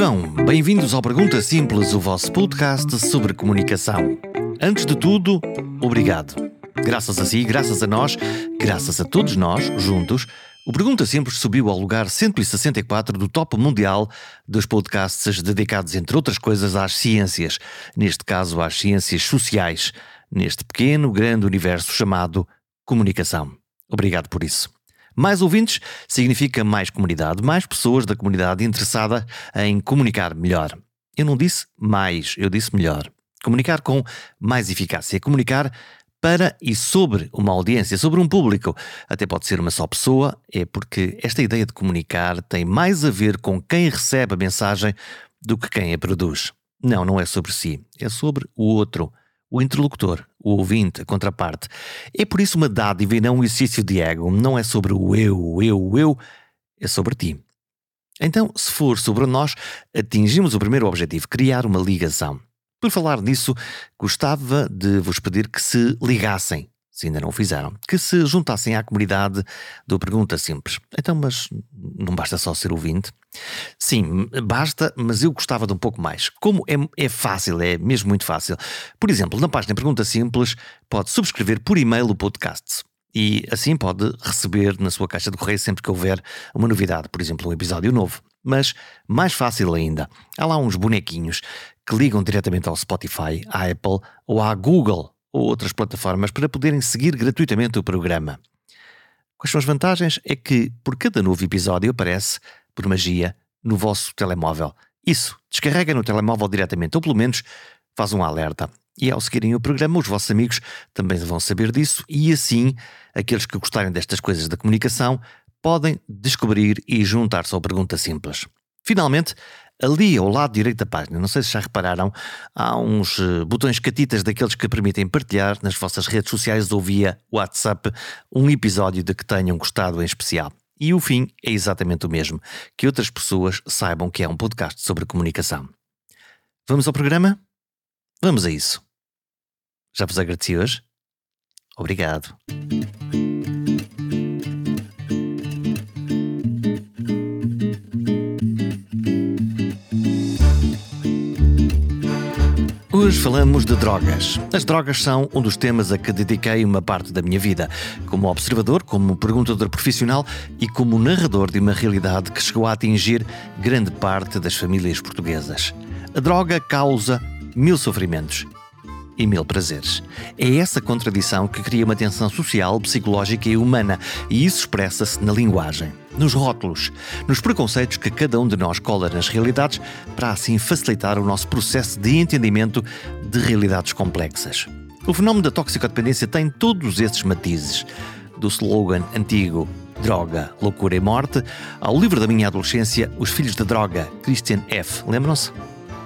Vivam! Bem-vindos ao Pergunta Simples, o vosso podcast sobre comunicação. Antes de tudo, obrigado. Graças a si, graças a nós, graças a todos nós, juntos, o Pergunta Simples subiu ao lugar 164 do top mundial dos podcasts dedicados, entre outras coisas, às ciências, neste caso às ciências sociais, neste pequeno, grande universo chamado comunicação. Obrigado por isso. Mais ouvintes significa mais comunidade, mais pessoas da comunidade interessada em comunicar melhor. Eu não disse mais, eu disse melhor. Comunicar com mais eficácia, comunicar para e sobre uma audiência, sobre um público. Até pode ser uma só pessoa, é porque esta ideia de comunicar tem mais a ver com quem recebe a mensagem do que quem a produz. Não, não é sobre si, é sobre o outro, o interlocutor, o ouvinte, a contraparte. É por isso uma dádiva e não um exercício de ego. Não é sobre o eu, eu, eu, é sobre ti. Então, se for sobre nós, atingimos o primeiro objetivo, criar uma ligação. Por falar nisso, gostava de vos pedir que se ligassem se ainda não o fizeram, que se juntassem à comunidade do Pergunta Simples. Então, mas não basta só ser ouvinte? Sim, basta, mas eu gostava de um pouco mais. Como é, é fácil, é mesmo muito fácil. Por exemplo, na página Pergunta Simples, pode subscrever por e-mail o podcast. E assim pode receber na sua caixa de correio sempre que houver uma novidade, por exemplo, um episódio novo. Mas mais fácil ainda, há lá uns bonequinhos que ligam diretamente ao Spotify, à Apple ou à Google ou outras plataformas para poderem seguir gratuitamente o programa. Quais são as vantagens? É que por cada novo episódio aparece, por magia, no vosso telemóvel. Isso, descarrega no telemóvel diretamente, ou pelo menos faz um alerta. E ao seguirem o programa, os vossos amigos também vão saber disso, e assim, aqueles que gostarem destas coisas da comunicação podem descobrir e juntar-se ao Pergunta Simples. Finalmente, Ali ao lado direito da página, não sei se já repararam, há uns uh, botões catitas daqueles que permitem partilhar nas vossas redes sociais ou via WhatsApp um episódio de que tenham gostado em especial. E o fim é exatamente o mesmo: que outras pessoas saibam que é um podcast sobre comunicação. Vamos ao programa? Vamos a isso. Já vos agradeci hoje? Obrigado. Hoje falamos de drogas. As drogas são um dos temas a que dediquei uma parte da minha vida, como observador, como perguntador profissional e como narrador de uma realidade que chegou a atingir grande parte das famílias portuguesas. A droga causa mil sofrimentos e mil prazeres. É essa contradição que cria uma tensão social, psicológica e humana, e isso expressa-se na linguagem, nos rótulos, nos preconceitos que cada um de nós cola nas realidades para assim facilitar o nosso processo de entendimento de realidades complexas. O fenómeno da toxicodependência tem todos esses matizes, do slogan antigo Droga, Loucura e Morte, ao livro da minha adolescência Os Filhos da Droga, Christian F. Lembram-se?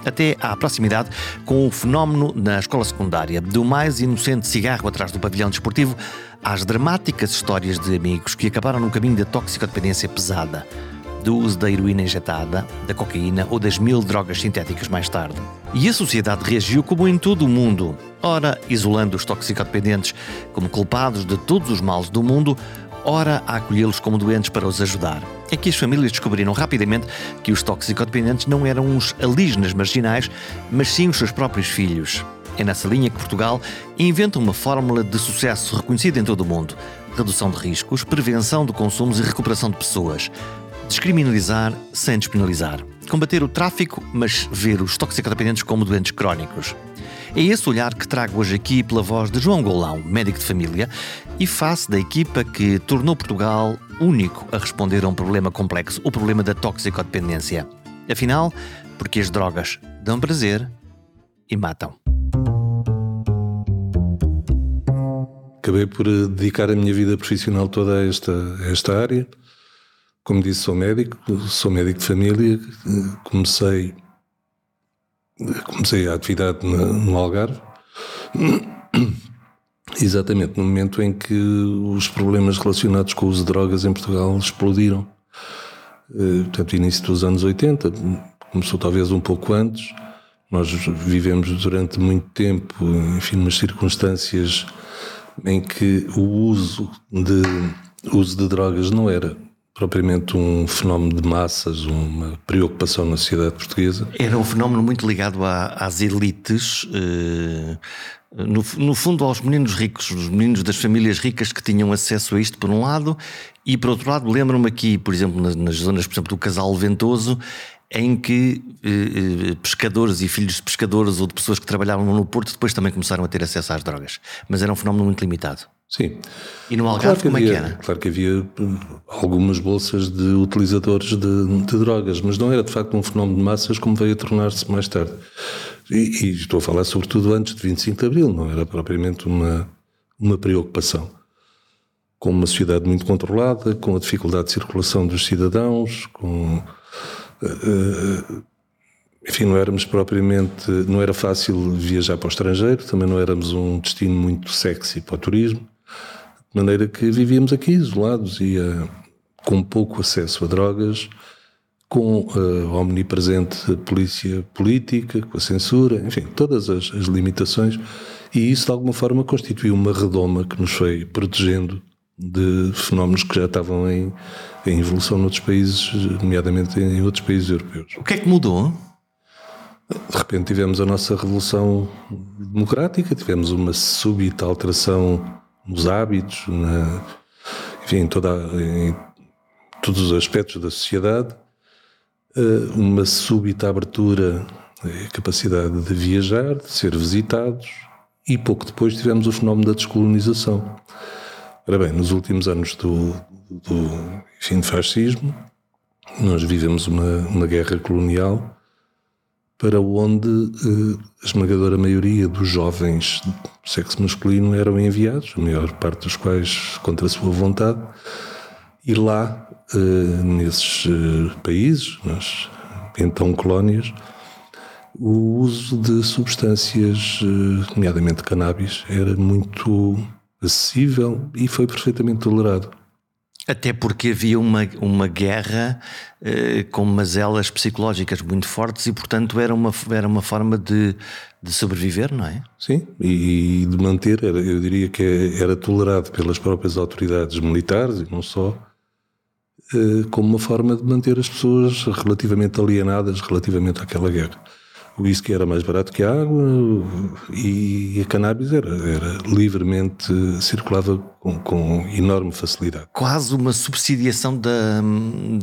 Até à proximidade com o fenómeno na escola secundária, do mais inocente cigarro atrás do pavilhão desportivo às dramáticas histórias de amigos que acabaram no caminho da toxicodependência pesada, do uso da heroína injetada, da cocaína ou das mil drogas sintéticas mais tarde. E a sociedade reagiu como em todo o mundo, ora isolando os toxicodependentes como culpados de todos os males do mundo, ora a acolhê-los como doentes para os ajudar. É que as famílias descobriram rapidamente que os toxicodependentes não eram uns alígenas marginais, mas sim os seus próprios filhos. É nessa linha que Portugal inventa uma fórmula de sucesso reconhecida em todo o mundo: redução de riscos, prevenção de consumos e recuperação de pessoas. Descriminalizar sem despenalizar. Combater o tráfico, mas ver os toxicodependentes como doentes crónicos. É esse olhar que trago hoje aqui pela voz de João Golão, médico de família, e face da equipa que tornou Portugal único a responder a um problema complexo, o problema da toxicodependência. Afinal, porque as drogas dão prazer e matam. Acabei por eh, dedicar a minha vida profissional toda a esta, a esta área. Como disse, sou médico, sou médico de família. Comecei comecei a atividade no Algarve, exatamente no momento em que os problemas relacionados com o uso de drogas em Portugal explodiram. Eh, portanto, início dos anos 80, começou talvez um pouco antes. Nós vivemos durante muito tempo, enfim, umas circunstâncias em que o uso de, o uso de drogas não era propriamente um fenómeno de massas, uma preocupação na sociedade portuguesa. Era um fenómeno muito ligado às elites, eh, no, no, fundo aos meninos ricos, os meninos das famílias ricas que tinham acesso a isto por um lado, e por outro lado lembro-me aqui, por exemplo, nas, nas, zonas por exemplo, do Casal Ventoso, em que eh, eh, pescadores e filhos de pescadores ou de pessoas que trabalhavam no Porto depois também começaram a ter acesso às drogas. Mas era um fenómeno muito limitado. Sim. E no Algarve, claro como havia, é que era? Claro que havia hum, algumas bolsas de utilizadores de, de, drogas, mas não era de facto um fenómeno de massas como veio a tornar-se mais tarde. E, e, estou a falar sobretudo antes de 25 de Abril, não era propriamente uma, uma preocupação. Com uma sociedade muito controlada, com a dificuldade de circulação dos cidadãos, com. Uh, enfim, não éramos propriamente. Não era fácil viajar para o estrangeiro, também não éramos um destino muito sexy para o turismo de maneira que vivíamos aqui isolados e uh, com pouco acesso a drogas, com a omnipresente polícia política, com a censura, enfim, todas as, as, limitações, e isso de alguma forma constituiu uma redoma que nos foi protegendo de fenómenos que já estavam em, em evolução noutros países, nomeadamente em outros países europeus. O que é que mudou? De repente tivemos a nossa revolução democrática, tivemos uma súbita alteração nos hábitos, na, enfim, em, toda, em todos os aspectos da sociedade, eh, uma súbita abertura, a capacidade de viajar, de ser visitados, e pouco depois tivemos o fenómeno da descolonização. Ora bem, nos últimos anos do, do fim do fascismo, nós vivemos uma, uma guerra colonial para onde eh, a esmagadora maioria dos jovens do sexo masculino eram enviados, a maior parte dos quais contra a sua vontade, e lá, eh, nesses eh, países, nas então colónias, o uso de substâncias, nomeadamente cannabis, era muito acessível e foi perfeitamente tolerado. Até porque havia uma, uma guerra eh, com mazelas psicológicas muito fortes e, portanto, era uma, era uma forma de, de sobreviver, não é? Sim, e de manter, era, eu diria que era tolerado pelas próprias autoridades militares e não só, eh, como uma forma de manter as pessoas relativamente alienadas relativamente àquela guerra o whisky era mais barato que a água e a cannabis era, era livremente circulava com, com, enorme facilidade. Quase uma subsidiação da,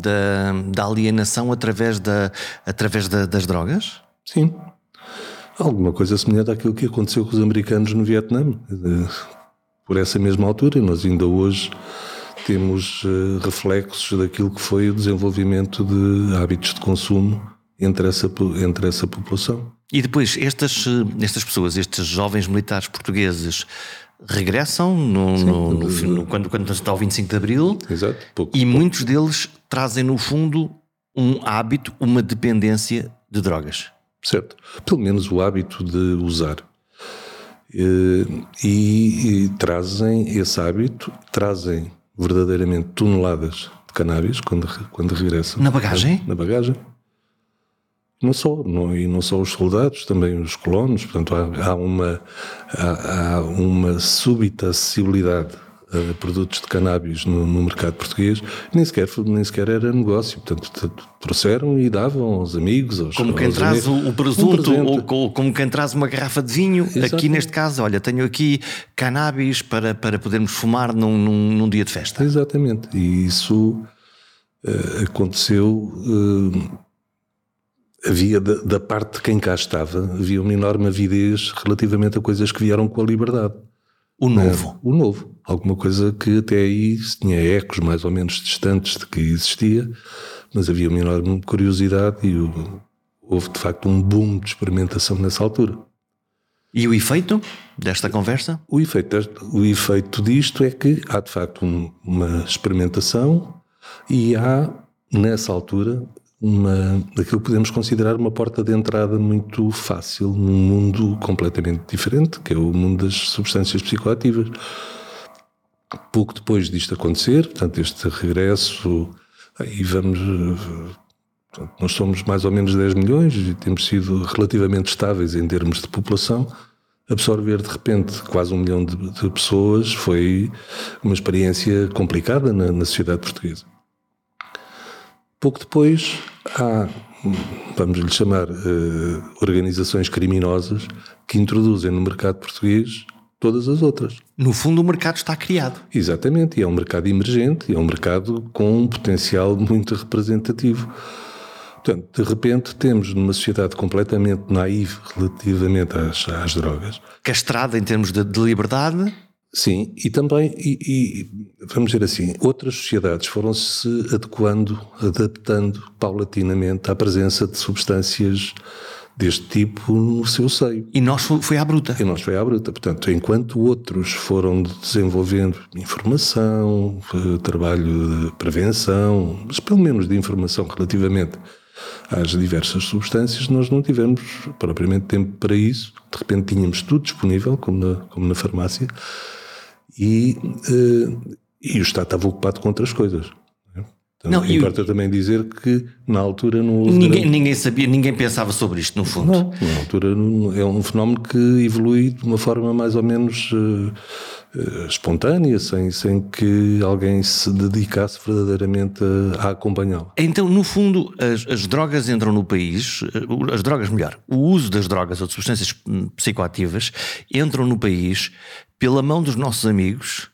da, da alienação através, da, através da, das drogas? Sim. Alguma coisa semelhante àquilo que aconteceu com os americanos no Vietnã. Por essa mesma altura, nós ainda hoje temos eh, reflexos daquilo que foi o desenvolvimento de hábitos de consumo entre essa, entre essa população. E depois, estas, estas pessoas, estes jovens militares portugueses, regressam no, Sim, no, no, no, quando, quando está o 25 de Abril Exato, pouco, e pouco. muitos deles trazem, no fundo, um hábito, uma dependência de drogas. Certo. Pelo menos o hábito de usar. E, e, e trazem esse hábito, trazem verdadeiramente toneladas de cannabis quando, quando regressam. Na bagagem? Na bagagem. Não só, não, e não só os soldados, também os colonos, portanto há, há uma, há, há, uma súbita acessibilidade a produtos de cannabis no, no, mercado português, nem sequer, nem sequer era negócio, portanto trouxeram e davam aos amigos, aos Como quem aos traz o, o presunto, um ou, como quem traz uma garrafa de vinho, Exatamente. aqui neste caso, olha, tenho aqui cannabis para, para podermos fumar num, num, num dia de festa. Exatamente, e isso uh, aconteceu... Uh, havia da, parte de quem cá estava, havia uma enorme avidez relativamente a coisas que vieram com a liberdade. O novo. o novo. Alguma coisa que até aí tinha ecos mais ou menos distantes de que existia, mas havia uma enorme curiosidade e houve de facto um boom de experimentação nessa altura. E o efeito desta conversa? O efeito, o efeito disto é que há de facto um, uma experimentação e há, nessa altura, uma, aquilo que podemos considerar uma porta de entrada muito fácil num mundo completamente diferente, que é o mundo das substâncias psicoativas. Pouco depois disto acontecer, portanto, este regresso, aí vamos. Nós somos mais ou menos 10 milhões e temos sido relativamente estáveis em termos de população. Absorver de repente quase um milhão de, de pessoas foi uma experiência complicada na, na sociedade portuguesa. Pouco depois há, vamos lhe chamar, organizações criminosas que introduzem no mercado português todas as outras. No fundo, o mercado está criado. Exatamente, e é um mercado emergente, é um mercado com um potencial muito representativo. Portanto, de repente temos numa sociedade completamente naiva relativamente às, às drogas. Castrada em termos de, de liberdade. Sim, e também, e, e, vamos dizer assim, outras sociedades foram-se adequando, adaptando paulatinamente à presença de substâncias deste tipo no seu seio. E nós foi à bruta. E nós foi à bruta. Portanto, enquanto outros foram desenvolvendo informação, eh, trabalho de prevenção, mas pelo menos de informação relativamente às diversas substâncias, nós não tivemos propriamente tempo para isso. De repente tínhamos tudo disponível, como na, como na farmácia, e, uh, e o Estado estava ocupado com outras coisas. Não, importa eu... também dizer que na altura não houve. Ninguém, ninguém, sabia, ninguém pensava sobre isto, no fundo. Não, na altura é um fenómeno que evolui de uma forma mais ou menos uh, uh, espontânea, sem, sem que alguém se dedicasse verdadeiramente a, a acompanhá-lo. Então, no fundo, as, as, drogas entram no país, eh, as drogas, melhor, o uso das drogas ou de substâncias hum, psicoativas entram no país pela mão dos nossos amigos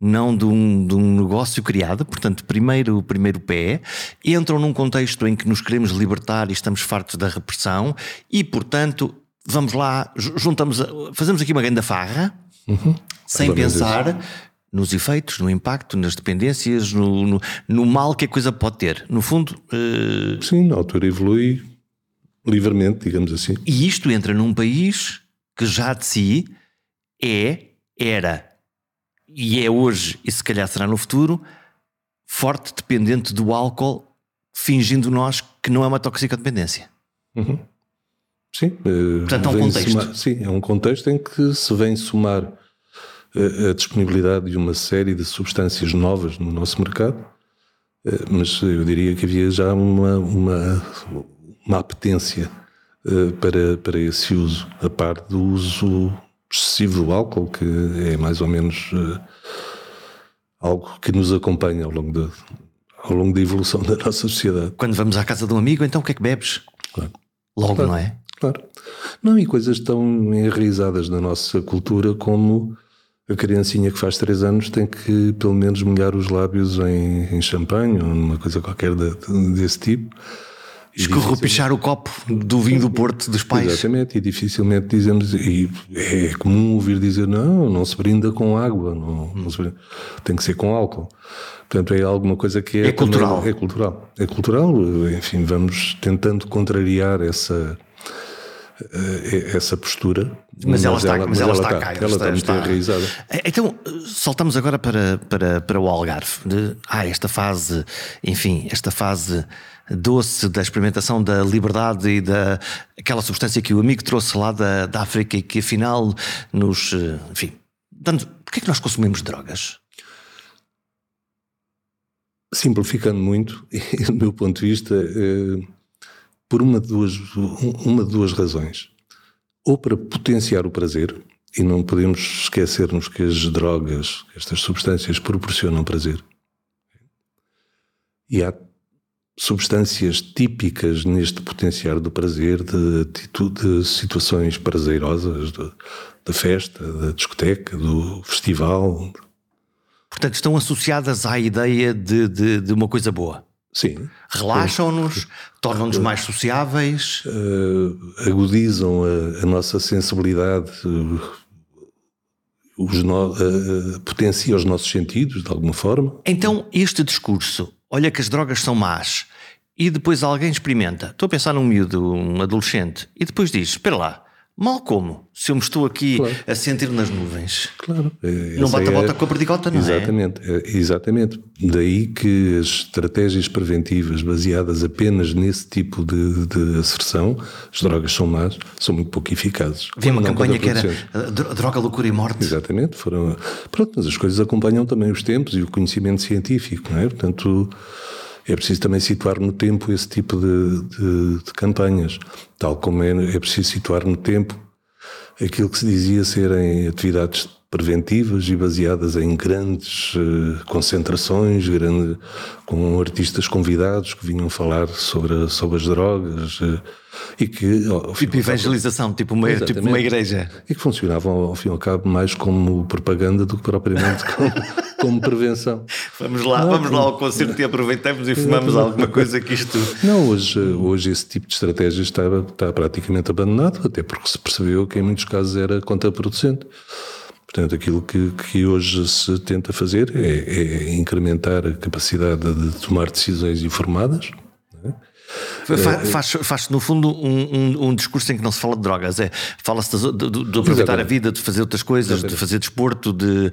não de um, de um negócio criado, portanto, primeiro o primeiro pé, entram num contexto em que nos queremos libertar e estamos fartos da repressão e, portanto, vamos lá, juntamos, fazemos aqui uma grande farra, uhum. sem pensar nos efeitos, no impacto, nas dependências, no, no, no, mal que a coisa pode ter. No fundo. Uh... Sim, na altura evolui livremente, digamos assim. E isto entra num país que já de si é, era e é hoje, e se calhar será no futuro, forte dependente do álcool, fingindo nós que não é uma toxicodependência. Uhum. Sim. Eh, Portanto, é um contexto. Somar, sim, é um contexto em que se vem somar a, eh, a disponibilidade de uma série de substâncias novas no nosso mercado, eh, mas eu diria que havia já uma, uma, uma apetência para, para esse uso, a par do uso excessivo do álcool, que é mais ou menos uh, algo que nos acompanha ao longo, de, ao longo da evolução da nossa sociedade. Quando vamos à casa de um amigo, então o que é que bebes? Claro. Logo, claro. não é? Claro. Não, e coisas tão enraizadas na nossa cultura como a criancinha que faz 3 anos tem que pelo menos molhar os lábios em, em champanhe ou numa coisa qualquer de, desse tipo Escorrupichar o copo do vinho do Porto dos pais. Exatamente, e dificilmente dizemos, e é comum ouvir dizer, não, não se brinda com água, não, não brinda, tem que ser com álcool. Portanto, é alguma coisa que é, é cultural. Também, é cultural. É cultural, enfim, vamos tentando contrariar essa, eh, essa postura. Mas, ela está, mas ela, está, está cá, ela, está, muito enraizada. Então, saltamos agora para, para, para o Algarve. De, ah, esta fase, enfim, esta fase doce da experimentação da liberdade e da aquela substância que o amigo trouxe lá da, da África e que afinal nos. Eh, enfim. Dando, porquê é que nós consumimos drogas? Simplificando muito, do meu ponto de vista, eh, por uma de, duas, uma de duas razões. Ou para potenciar o prazer, e não podemos esquecermos que as drogas, estas substâncias, proporcionam prazer. E há substâncias típicas neste potenciar do prazer, de, atitude, de situações prazerosas, da festa, da discoteca, do festival. Portanto, estão associadas à ideia de, de, de uma coisa boa. Sim. Relaxam-nos, tornam-nos mais sociáveis. Uh, agudizam a, a, nossa sensibilidade, uh, os no, uh, potenciam os nossos sentidos, de alguma forma. Então, este discurso, olha que as drogas são más, e depois alguém experimenta. Estou a pensar num miúdo, um adolescente, e depois diz: Espera lá, Mal como? Se eu me estou aqui claro. a sentir nas nuvens. Claro. Não bate a bota é... com a perdigota, não exatamente, é? Exatamente. Daí que as estratégias preventivas baseadas apenas nesse tipo de, de asserção, as drogas são más, são muito pouco eficazes. Havia uma campanha que era droga, loucura e morte. Exatamente. Foram... Pronto, mas as coisas acompanham também os tempos e o conhecimento científico, não é? Portanto é preciso também situar no tempo esse tipo de, de, de campanhas, tal como é, é preciso situar no tempo aquilo que se dizia serem atividades preventivas e baseadas em grandes uh, concentrações, grande, com artistas convidados que vinham falar sobre, sobre as drogas uh, e que... Ao, tipo evangelização, tipo uma, tipo uma igreja. E que funcionavam, ao fim e ao cabo, mais como propaganda do que propriamente como, como prevenção. Vamos lá, Não, vamos lá ao concerto e aproveitamos e fumamos alguma coisa que isto... Não, hoje, hoje esse tipo de estratégia está, está praticamente abandonado, até porque se percebeu que em muitos casos era contraproducente. Portanto, aquilo que, que hoje se tenta fazer é, é incrementar a capacidade de tomar decisões informadas. É? Faz, faz, no fundo um, um, um, discurso em que não se fala de drogas, é fala-se de, de, de, aproveitar Exatamente. a vida, de fazer outras coisas, Exatamente. de fazer desporto, de,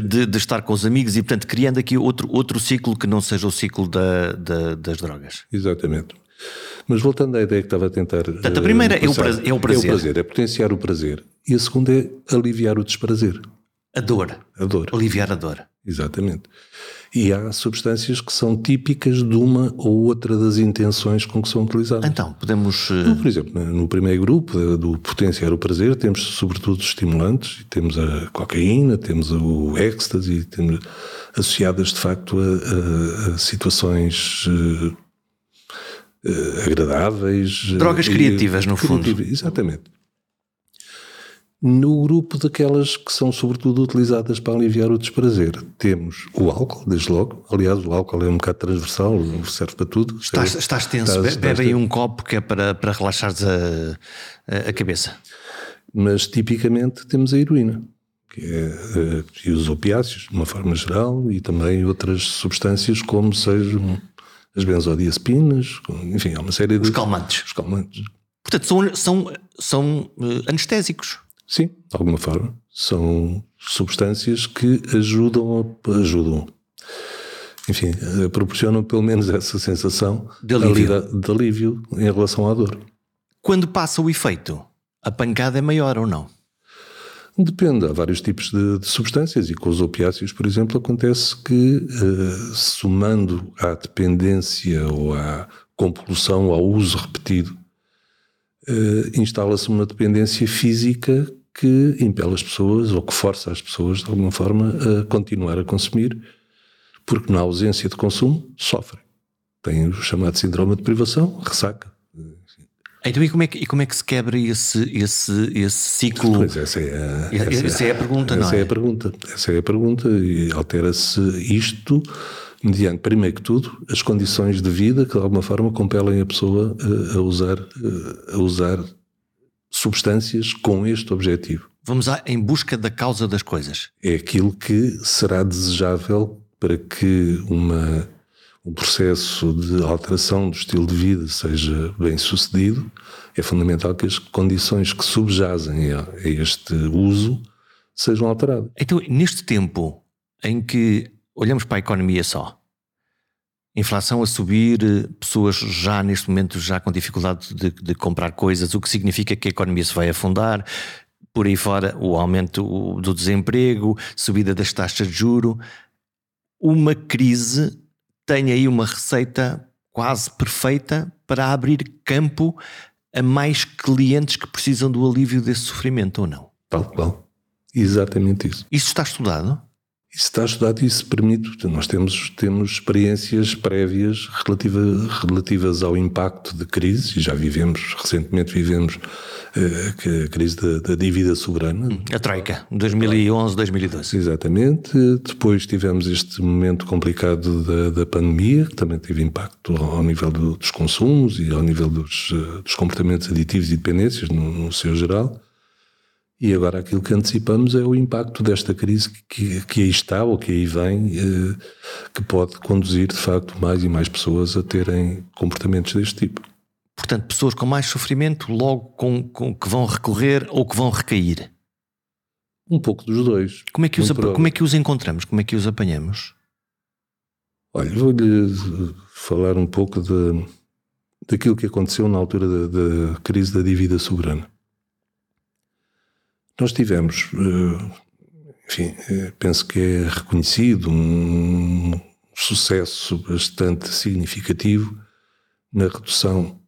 de, de, estar com os amigos e, portanto, criando aqui outro, outro ciclo que não seja o ciclo da, da, das drogas. Exatamente. Mas voltando à ideia que estava a tentar. Portanto, a primeira uh, é, o prazer, é o prazer. É o prazer, é potenciar o prazer. E a segunda é aliviar o desprazer. A dor. A dor. Aliviar a dor. Exatamente. E há substâncias que são típicas de uma ou outra das intenções com que são utilizadas. Então, podemos. Uh... Por exemplo, no primeiro grupo, eh, do potenciar o prazer, temos sobretudo estimulantes, temos a cocaína, temos o êxtase, temos associadas de facto a, a, a situações uh, uh, agradáveis. Drogas criativas, no fundo. Exatamente. No grupo daquelas que são sobretudo utilizadas para aliviar o desprazer, temos o álcool, desde logo. Aliás, o álcool é um bocado transversal, serve para tudo. Estás, estás tenso, estás, bebe estás aí um copo que é para, para relaxares a, a cabeça. Mas tipicamente temos a heroína, que é, eh, e os opiáceos, de uma forma geral, e também outras substâncias como sejam as benzodiazepinas, enfim, há uma série de. Os calmantes. Os calmantes. Portanto, são, são, são uh, anestésicos. Sim, de alguma forma. São substâncias que ajudam, a, ajudam. Enfim, uh, proporcionam pelo menos essa sensação de alívio. de alívio em relação à dor. Quando passa o efeito, a pancada é maior ou não? Depende, há vários tipos de, de, substâncias e com os opiáceos, por exemplo, acontece que, uh, somando à dependência ou à compulsão, ao uso repetido, uh, instala-se uma dependência física que impele as pessoas ou que força as pessoas, de alguma forma, a continuar a consumir, porque na ausência de consumo sofrem. Tem o chamado síndrome de privação, ressaca. Então, e como é que, como é que se quebra esse, esse, esse ciclo? Pois essa é a, essa, essa é a pergunta, essa não é? é a pergunta. Essa é a pergunta e altera-se isto mediante, primeiro que tudo, as condições de vida que de alguma forma compelem a pessoa a, a usar, a usar substâncias com este objetivo. Vamos à, em busca da causa das coisas. É aquilo que será desejável para que uma um processo de alteração do estilo de vida seja bem sucedido, é fundamental que as condições que subjazem a, este uso sejam alteradas. Então, neste tempo em que olhamos para a economia só, inflação a subir, pessoas já neste momento já com dificuldade de, de comprar coisas, o que significa que a economia se vai afundar, por aí fora o aumento do desemprego, subida das taxas de juro, uma crise tem aí uma receita quase perfeita para abrir campo a mais clientes que precisam do alívio desse sofrimento ou não. Tal qual. Exatamente isso. Isso está estudado? Isso está estudado e isso permite. Nós temos, temos experiências prévias relativa, relativas ao impacto de crise, e já vivemos, recentemente vivemos uh, a crise da, da, dívida soberana. A Troika, 2011, 2012. Exatamente. Depois tivemos este momento complicado da, da pandemia, que também teve impacto ao nível do, dos consumos e ao nível dos, uh, dos comportamentos aditivos e dependências, no, no seu geral. E agora aquilo que antecipamos é o impacto desta crise que, que aí está ou que aí vem, eh, que pode conduzir de facto mais e mais pessoas a terem comportamentos deste tipo. Portanto, pessoas com mais sofrimento logo com, com que vão recorrer ou que vão recair? Um pouco dos dois. Como é que, os, como é que os encontramos? Como é que os apanhamos? Olha, vou-lhe falar um pouco de, daquilo que aconteceu na altura da, da crise da dívida soberana. Nós tivemos, eh, enfim, eh, penso que é reconhecido um sucesso bastante significativo na redução,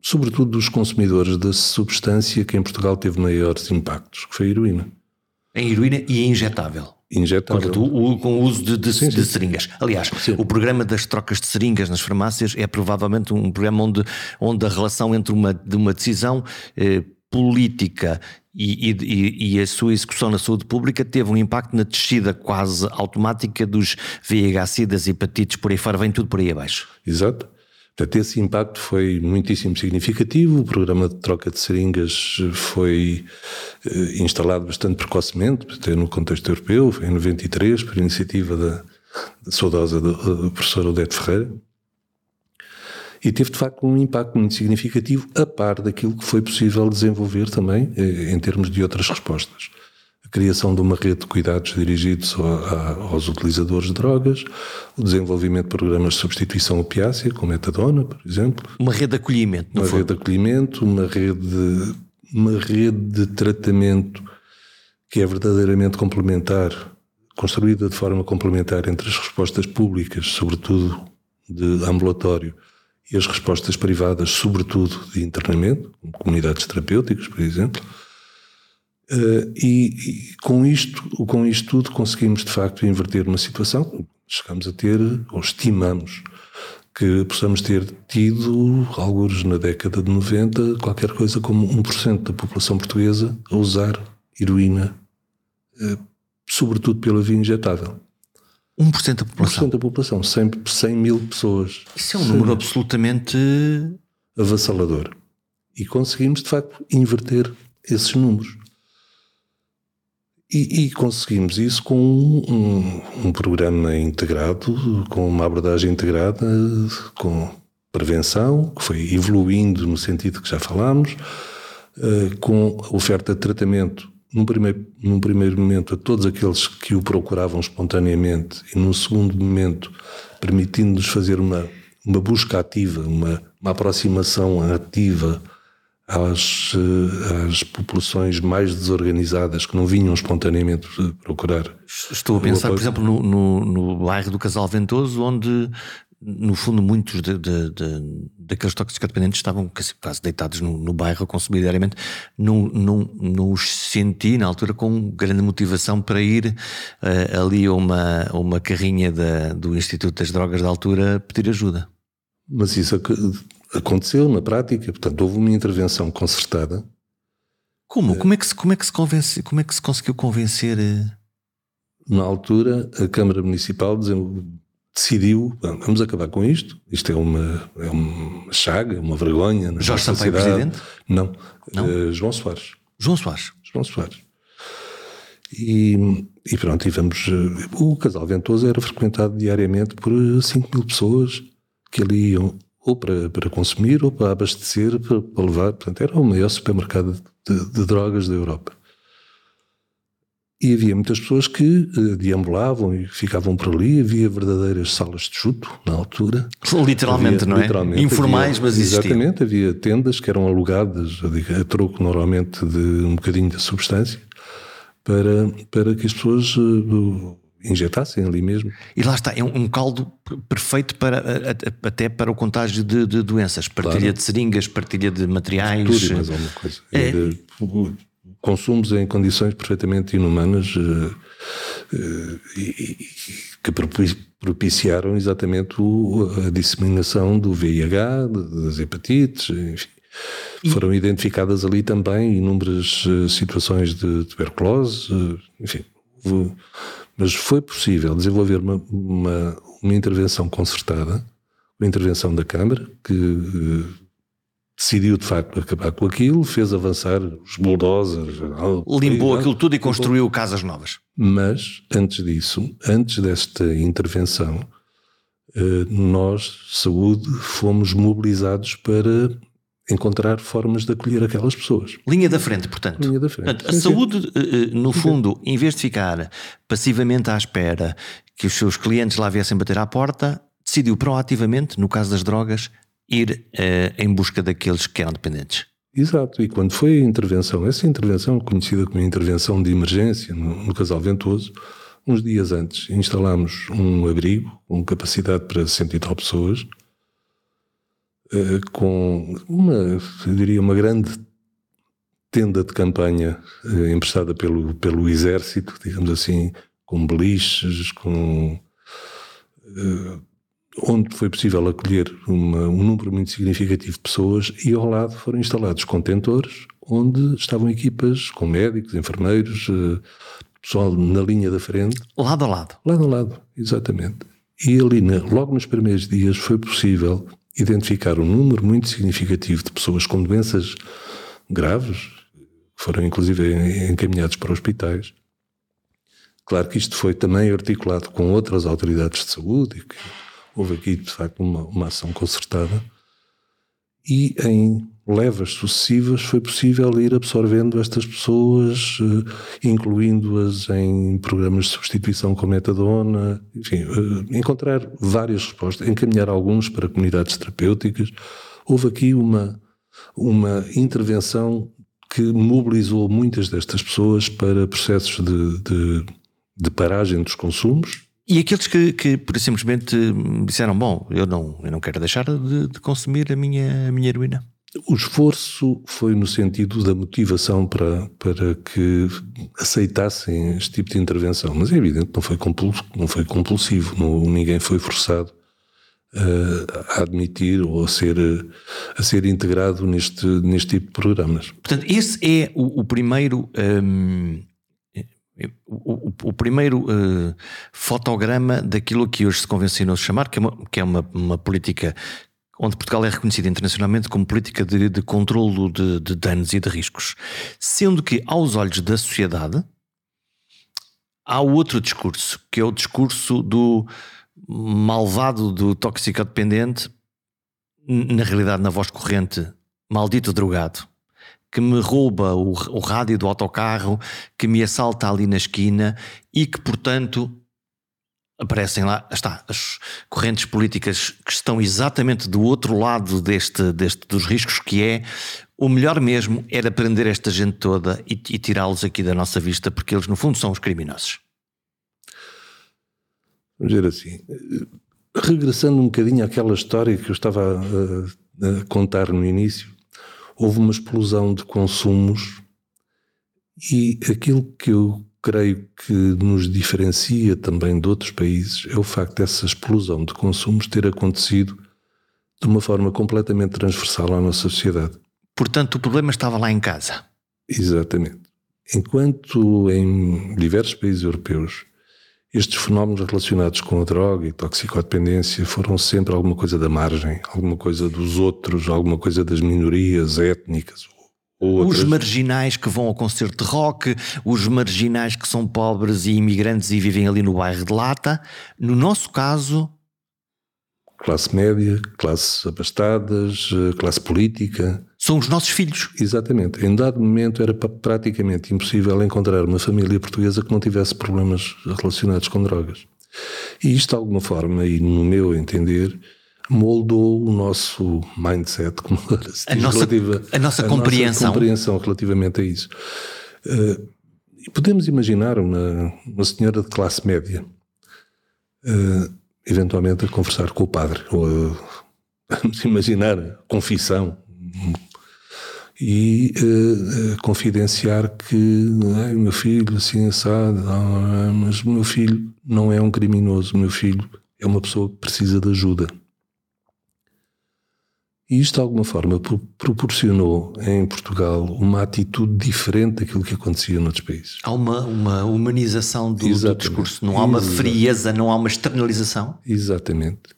sobretudo dos consumidores da substância que em Portugal teve maiores impactos, que foi a heroína. Em heroína e em injetável. Injetável. Portanto, com o uso de, de, sim, de seringas. Aliás, sim. o programa das trocas de seringas nas farmácias é provavelmente um programa onde, onde a relação entre uma, de uma decisão eh, política e, e, e, a sua execução na saúde pública teve um impacto na descida quase automática dos VIH, das hepatites, por aí fora, vem tudo por aí abaixo. Exato. Portanto, esse impacto foi muitíssimo significativo. O programa de troca de seringas foi eh, instalado bastante precocemente, até no contexto europeu, foi em 93, por iniciativa da, da saudosa da, professora Odete Ferreira. E teve, de facto, um impacto muito significativo, a par daquilo que foi possível desenvolver também eh, em termos de outras respostas criação de uma rede de cuidados dirigidos aos utilizadores de drogas, o desenvolvimento de programas de substituição opiácea, como metadona, por exemplo. Uma rede de acolhimento, Uma rede de acolhimento, uma rede de, uma rede de tratamento que é verdadeiramente complementar, construída de forma complementar entre as respostas públicas, sobretudo de ambulatório, e as respostas privadas, sobretudo de internamento, comunidades terapêuticas, por exemplo Uh, e, e, com isto, com isto tudo conseguimos de facto inverter uma situação. Chegamos a ter, ou estimamos, que possamos ter tido, alguns na década de 90, qualquer coisa como 1% da população portuguesa a usar heroína, uh, sobretudo pela via injetável. 1% da população? 1% da população, 100, 100 mil pessoas. Isso é um número absolutamente avassalador. E conseguimos, de facto, inverter esses números. E, e, conseguimos isso com um, um, programa integrado, com uma abordagem integrada, com prevenção, que foi evoluindo no sentido que já falámos, uh, com oferta de tratamento, num primeiro, num primeiro momento, a todos aqueles que o procuravam espontaneamente, e num segundo momento, permitindo-nos fazer uma, uma busca ativa, uma, uma aproximação ativa às, eh, às populações mais desorganizadas que não vinham espontaneamente procurar. Estou a pensar, por exemplo, no, no, no, bairro do Casal Ventoso, onde, no fundo, muitos de, de, de, daqueles toxicodependentes estavam quase deitados no, no bairro a consumir diariamente. Não, não, não os senti, na altura, com grande motivação para ir uh, ali a uma, uma carrinha da, do Instituto das Drogas da altura pedir ajuda. Mas isso aconteceu na prática, portanto, houve uma intervenção concertada. Como? Como é que se, como é que se, convence, como é que se conseguiu convencer? Eh? Na altura, a Câmara Municipal decidiu, vamos acabar com isto, isto é uma, é uma chaga, uma vergonha. Jorge Sampaio Presidente? Não, Não? Uh, João Soares. João Soares? João Soares. E, e pronto, e vamos, eh, o Casal Ventoso era frequentado diariamente por 5 mil pessoas que ali iam ou para, para consumir ou para abastecer, para, para levar. Portanto, era o maior supermercado de, de, drogas da Europa. E havia muitas pessoas que uh, deambulavam e ficavam por ali. Havia verdadeiras salas de chuto na altura. Literalmente, havia, não é? Literalmente, Informais, havia, mas existiam. Exatamente, havia tendas que eram alugadas a, a troco normalmente de um bocadinho de substância para, para que as pessoas uh, injetassem ali mesmo. E lá está, é um, caldo perfeito para até para o contágio de, de doenças, partilha claro. de seringas, partilha de materiais. Tudo e mais alguma coisa. É. consumos em condições perfeitamente inumanas uh, uh, e, que propiciaram exatamente a disseminação do VIH, das hepatites, enfim. E... Foram identificadas ali também inúmeras uh, situações de tuberculose, enfim. Mas foi possível desenvolver uma, uma, uma intervenção concertada, uma intervenção da Câmara, que decidiu de facto acabar com aquilo, fez avançar os bulldozers. Limpou aquilo tudo e construiu casas novas. Mas, antes disso, antes desta intervenção, uh, nós, saúde, fomos mobilizados para encontrar formas de acolher aquelas pessoas. Linha da frente, portanto. Linha da frente. Portanto, a sim, saúde, sim. Eh, eh, no fundo, em vez de ficar passivamente à espera que os seus clientes lá viessem bater à porta, decidiu proativamente, no caso das drogas, ir uh, em busca daqueles que eram dependentes. Exato, e quando foi a intervenção, essa intervenção, conhecida como intervenção de emergência no, no Casal Ventoso, uns dias antes instalámos um abrigo com capacidade para cento e tal pessoas, eh, com uma, eu diria, uma grande tenda de campanha eh, emprestada pelo, pelo exército, digamos assim, com beliches, com. Onde foi possível acolher uma, um número muito significativo de pessoas e ao lado foram instalados contentores onde estavam equipas com médicos, enfermeiros, eh, pessoal na linha da frente. Lado a lado. Lado a lado, exatamente. E ali, logo nos primeiros dias, foi possível identificar um número muito significativo de pessoas com doenças graves, que foram inclusive encaminhados para hospitais. Claro que isto foi também articulado com outras autoridades de saúde, houve aqui, de facto, uma, uma ação concertada. E em levas sucessivas foi possível ir absorvendo estas pessoas, eh, incluindo-as em programas de substituição com metadona, enfim, eh, encontrar várias respostas, encaminhar alguns para comunidades terapêuticas. Houve aqui uma, uma intervenção que mobilizou muitas destas pessoas para processos de, de, de paragem dos consumos. E aqueles que, que por simplesmente disseram: Bom, eu não, eu não quero deixar de, de consumir a minha, a minha heroína. O esforço foi no sentido da motivação para, para que aceitassem este tipo de intervenção, mas é evidente não foi compulsivo, não foi compulsivo não, ninguém foi forçado a, a admitir ou a ser, a ser integrado neste, neste tipo de programas. Portanto, esse é o, o primeiro. Um, o, o, o, primeiro uh, fotograma daquilo que hoje se convencionou chamar, que é, uma, que é uma, uma política onde Portugal é reconhecido internacionalmente como política de, de controlo de, de danos e de riscos. Sendo que, aos olhos da sociedade, há outro discurso, que é o discurso do malvado do toxicodependente, na realidade, na voz corrente, maldito drogado, que me rouba o, o rádio do autocarro, que me assalta ali na esquina e que, portanto, aparecem lá, está, as correntes políticas que estão exatamente do outro lado deste, deste dos riscos, que é o melhor mesmo era prender esta gente toda e, e tirá-los aqui da nossa vista, porque eles no fundo são os criminosos. Vamos dizer assim, regressando um bocadinho àquela história que eu estava a, a contar no início, houve uma explosão de consumos e aquilo que eu creio que nos diferencia também de outros países é o facto dessa explosão de consumos ter acontecido de uma forma completamente transversal à nossa sociedade. Portanto, o problema estava lá em casa. Exatamente. Enquanto em diversos países europeus estes fenómenos relacionados com a droga e toxicodependência foram sempre alguma coisa da margem, alguma coisa dos outros, alguma coisa das minorias étnicas Outras. Os marginais que vão ao concerto de rock, os marginais que são pobres e imigrantes e vivem ali no bairro de Lata. No nosso caso. Classe média, classes abastadas, eh, classe política. São os nossos filhos. Exatamente. Em dado momento era praticamente impossível encontrar uma família portuguesa que não tivesse problemas relacionados com drogas. E isto, de alguma forma, e no meu entender, moldou o nosso mindset, como se a, nossa, relativa, a nossa a compreensão. Nossa compreensão relativamente a isso. Uh, podemos imaginar uma, uma senhora de classe média, uh, eventualmente a conversar com o padre, ou a, vamos imaginar a confissão, e uh, confidenciar que o meu filho assim assado, mas o meu filho não é um criminoso, o meu filho é uma pessoa que precisa de ajuda. E isto, de alguma forma, proporcionou em Portugal uma atitude diferente daquilo que acontecia noutros países. Há uma, uma humanização do, do discurso, não há uma frieza, não há uma externalização? Exatamente.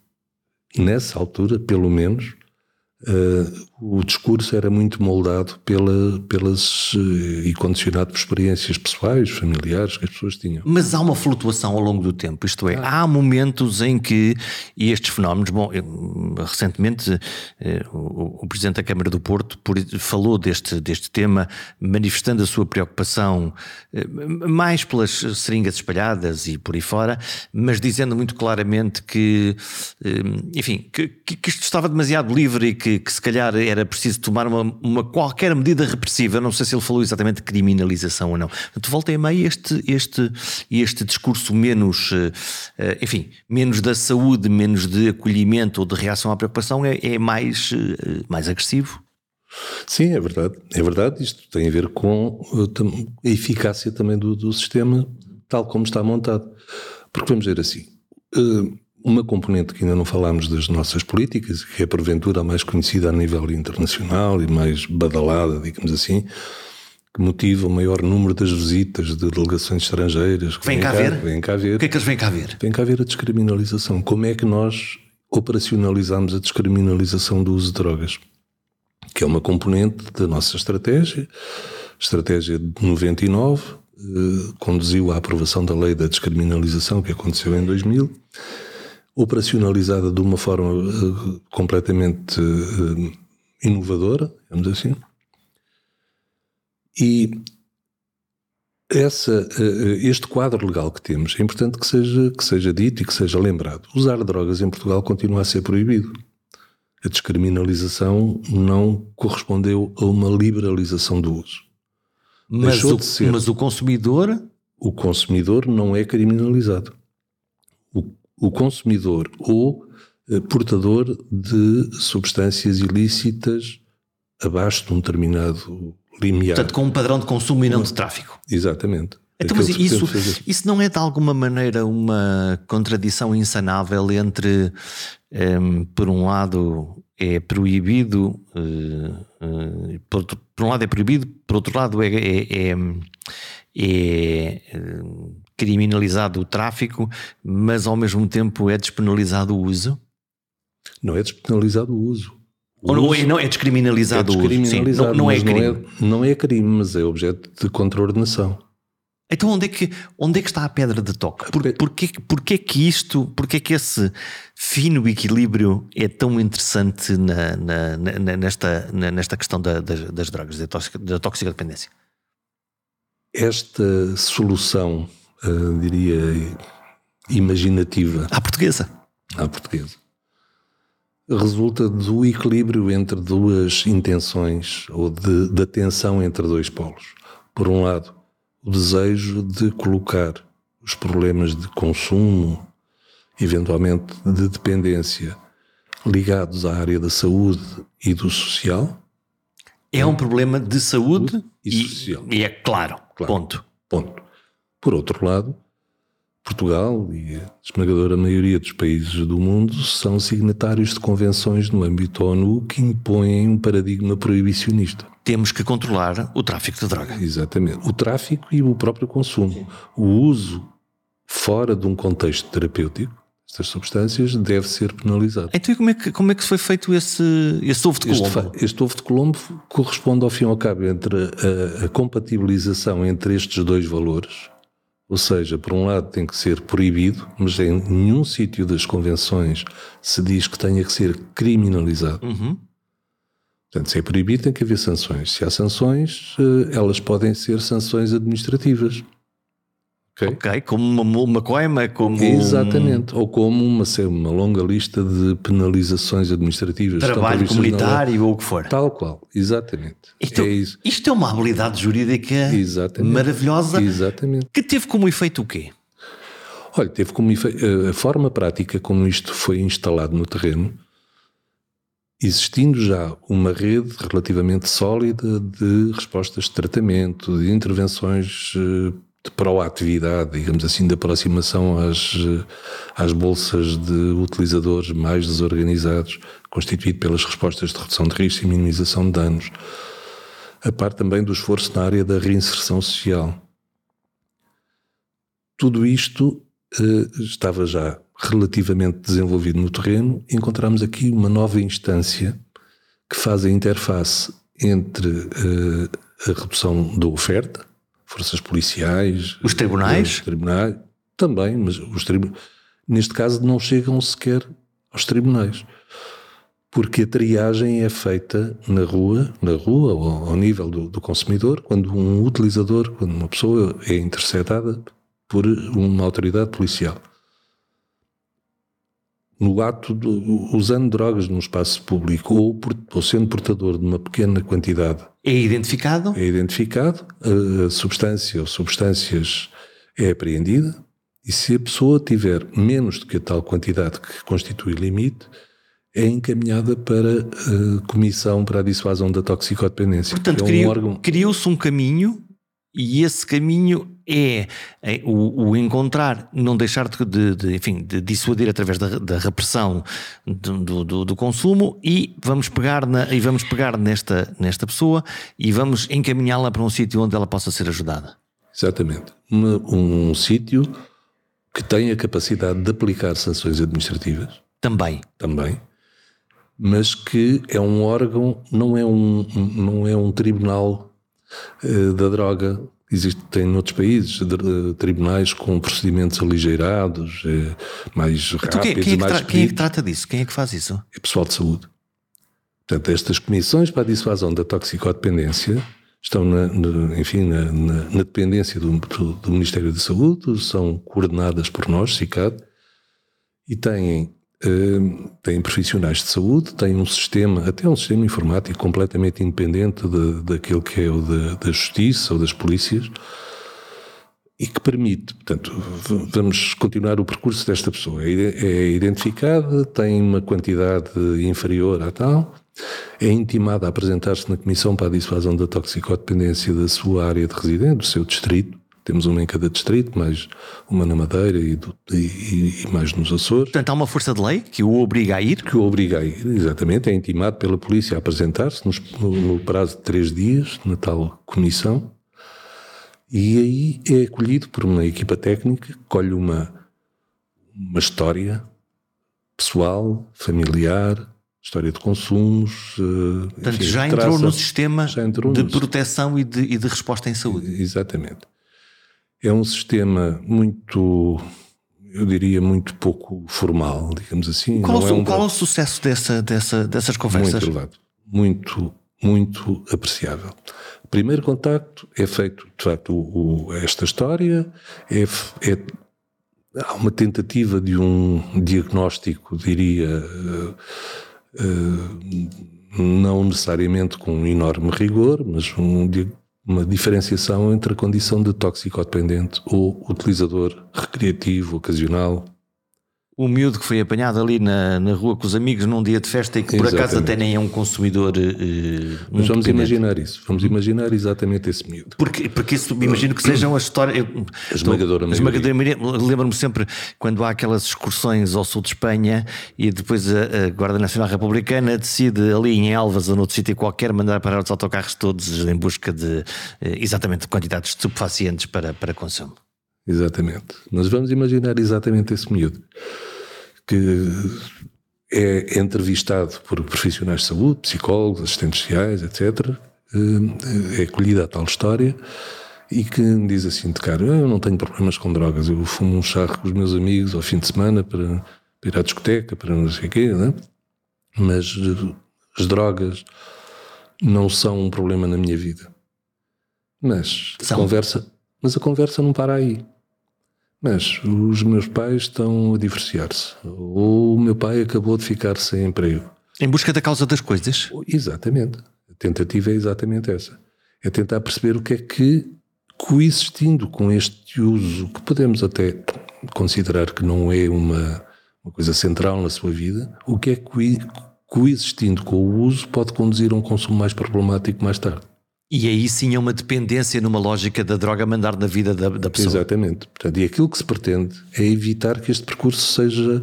Nessa altura, pelo menos, uh, o discurso era muito moldado pela, pelas uh, e condicionado por experiências pessoais, familiares que as pessoas tinham. Mas há uma flutuação ao longo do tempo, isto é, ah. há momentos em que e estes fenómenos, bom, recentemente uh, o, Presidente da Câmara do Porto por, falou deste, deste tema, manifestando a sua preocupação mais pelas seringas espalhadas e por aí fora, mas dizendo muito claramente que, enfim, que, que isto estava demasiado livre e que, que se calhar era preciso tomar uma, uma, qualquer medida repressiva. Não sei se ele falou exatamente de criminalização ou não. Portanto, voltei a este, este, este discurso menos, eh, enfim, menos da saúde, menos de acolhimento ou de reação à preocupação é, é mais, eh, mais agressivo. Sim, é verdade. É verdade. Isto tem a ver com a eficácia também do, do sistema, tal como está montado. Porque vamos ver assim. Uma componente que ainda não falámos das nossas políticas, que é porventura a mais conhecida a nível internacional e mais badalada, digamos assim, que motiva o maior número das visitas de delegações estrangeiras. Que vem cá, cá ver? Vem cá ver. O que é que eles vêm cá ver? Vem cá ver a descriminalização. Como é que nós operacionalizamos a descriminalização do uso de drogas? Que é uma componente da nossa estratégia, estratégia de 99, eh, conduziu à aprovação da lei da descriminalização que aconteceu em 2000, operacionalizada de uma forma eh, completamente eh, inovadora, digamos assim, e essa, este quadro legal que temos é importante que seja, que seja dito e que seja lembrado. Usar drogas em Portugal continua a ser proibido. A descriminalização não correspondeu a uma liberalização do uso. Mas, o, mas o consumidor? O consumidor não é criminalizado. O, consumidor ou eh, portador de substâncias ilícitas abaixo de um determinado limiar. Portanto, com um padrão de consumo e não de tráfico. Exatamente. Então, mas isso, isso não é de alguma maneira uma contradição insanável entre, um, ehm, por um lado, é proibido, uh, uh, por, por, um lado é proibido, por outro lado é, é, é, é criminalizado o tráfico, mas ao mesmo tempo é despenalizado o uso? Não é despenalizado o uso. O Ou uso não é descriminalizado, é descriminalizado o uso? Sim, não, não é crime. Não é, não é crime, mas é objeto de contraordenação. Então onde é que, onde é que está a pedra de toque? Por, porquê, porquê que isto, porquê que esse fino equilíbrio é tão interessante na, na, na, nesta, nesta questão da, das, das, drogas, da, tóxica, da toxicodependência? Esta solução, uh, diria, imaginativa... À portuguesa. À portuguesa. Resulta do equilíbrio entre duas intenções, ou de, da tensão entre dois polos. Por um lado, o desejo de colocar os problemas de consumo, eventualmente de dependência, ligados à área da saúde e do social. É um problema de saúde e, e social. E é claro, claro, ponto. Ponto. Por outro lado, Portugal e a esmagadora maioria dos países do mundo são signatários de convenções no âmbito ONU que impõem um paradigma proibicionista. Temos que controlar o tráfico de droga. Exatamente. O tráfico e o próprio consumo. O uso fora de um contexto terapêutico estas substâncias deve ser penalizado. Então e como é que, como é que foi feito esse, esse ovo de Colombo? Este, este ovo de Colombo corresponde ao fim e ao cabo entre a, a compatibilização entre estes dois valores ou seja, por um lado tem que ser proibido, mas em nenhum sítio das convenções se diz que tenha que ser criminalizado. Uhum. Portanto, se é proibido, tem que haver sanções. Se há sanções, eh, elas podem ser sanções administrativas. Okay. ok, como uma, uma coima, como. Exatamente, ou como uma, uma longa lista de penalizações administrativas. Trabalho comunitário ou o que for. Tal qual, exatamente. Isto é, isso. isto é uma habilidade jurídica exatamente. maravilhosa exatamente. que teve como efeito o quê? Olha, teve como efeito, eh, a forma prática como isto foi instalado no terreno, existindo já uma rede relativamente sólida de respostas de tratamento, de intervenções eh, de proatividade, digamos assim, de aproximação às, às bolsas de utilizadores mais desorganizados, constituído pelas respostas de redução de risco e minimização de danos. A parte também do esforço na área da reinserção social. Tudo isto eh, estava já relativamente desenvolvido no terreno. Encontramos aqui uma nova instância que faz a interface entre eh, a redução da oferta, forças policiais. Os tribunais? Os tribunais também, mas os tribunais, neste caso, não chegam sequer aos tribunais. Porque a triagem é feita na rua, na rua ou ao nível do, do consumidor, quando um utilizador, quando uma pessoa é interceptada por uma autoridade policial no ato de, usando drogas no espaço público ou, ou, sendo portador de uma pequena quantidade. É identificado? É identificado, a, substância ou substâncias é apreendida e se a pessoa tiver menos do que a tal quantidade que constitui limite, é encaminhada para a Comissão para a Dissuasão da Toxicodependência. Portanto, é um criou-se um caminho e esse caminho é, é o, o encontrar, não deixar de, de- de, enfim, de dissuadir através da, da repressão do, do- do- consumo e vamos pegar, na, e vamos pegar nesta, nesta pessoa e vamos encaminhá-la para um sítio onde ela possa ser ajudada. Exatamente. Uma- um sítio que tem a capacidade de aplicar sanções administrativas, Também. também, mas que é um órgão, não é um, um- não é um tribunal eh, da droga. Existem noutros países de- tribunais com procedimentos aligeirados, eh, mais Então, quem, rápidos quem é mais quem é que expeditos. trata disso? Quem é que faz isso? é pessoal de saúde. Portanto, estas comissões para a dissuasão da toxicodependência estão, na, na- enfim, na, na- na dependência do, do- do Ministério da Saúde, são coordenadas por nós, CICAD, e têm, eh, têm profissionais de saúde, têm um sistema, até um sistema informático completamente independente de, daquele que é o da, da justiça ou das polícias, e que permite, portanto, vamos continuar o percurso desta pessoa. É é identificada, tem uma quantidade inferior à tal, é intimada a apresentar-se na Comissão para a Dissuasão da Toxicodependência da sua área de residência, do seu distrito. Temos uma em cada distrito, mais uma na Madeira e, do- e- e mais nos Açores Portanto, há uma força de lei que o obriga a ir. que o obriga a ir, exatamente, é intimado pela polícia a apresentar-se no, no prazo de três dias na tal comissão e aí é acolhido por uma equipa técnica que colhe uma, uma história pessoal, familiar, história de consumos. eh, Portanto, enfim, já entrou traça- no sistema de proteção e de, e de resposta em saúde. Exatamente. É um sistema muito, eu diria, muito pouco formal, digamos assim. Qual, o, é um qual é o sucesso dessa, dessa, dessas conversas? Muito elevado. Muito, muito apreciável. O primeiro contacto é feito, de facto, o- o- esta história, é, é- há uma tentativa de um diagnóstico, diria, eh, eh, não necessariamente com um enorme rigor, mas um uma diferenciação entre a condição de toxicodependente ou utilizador recreativo, ocasional, O miúdo que foi apanhado ali na, na rua com os amigos num dia de festa e que por acaso Exatamente. até nem é um consumidor. eh, Mas vamos imaginar isso, vamos imaginar exatamente esse miúdo. Porque, porque isso imagino que sejam a história. eu- esmagadora a maioria. esmagadora. Lembro-me sempre quando há aquelas excursões ao sul de Espanha e depois a, a Guarda Nacional Republicana decide ali em Elvas ou noutro sítio qualquer mandar parar os autocarros todos em busca de eh, exatamente de quantidades de estupefacientes para, para consumo. Exatamente. Mas vamos imaginar exatamente esse miúdo que é entrevistado por profissionais de saúde, psicólogos, assistentes sociais, etc. eh, É acolhida a tal história e que me diz assim de cara: "Ah, Eu não tenho problemas com drogas, eu fumo um charro com os meus amigos ao fim de semana para, para ir à discoteca, para não sei o quê, né? mas eh, as drogas não são um problema na minha vida. Mas a conversa, mas a conversa não para aí. Mas os meus pais estão a divorciar-se. Ou o meu pai acabou de ficar sem emprego. Em busca da causa das coisas. Exatamente. A tentativa é exatamente essa. É tentar perceber o que é que, coexistindo com este uso, que podemos até considerar que não é uma, uma coisa central na sua vida, o que é que coexistindo com o uso pode conduzir a um consumo mais problemático mais tarde. E aí sim é uma dependência numa lógica da droga mandar na vida da, da pessoa. Exatamente. Portanto, e aquilo que se pretende é evitar que este percurso seja,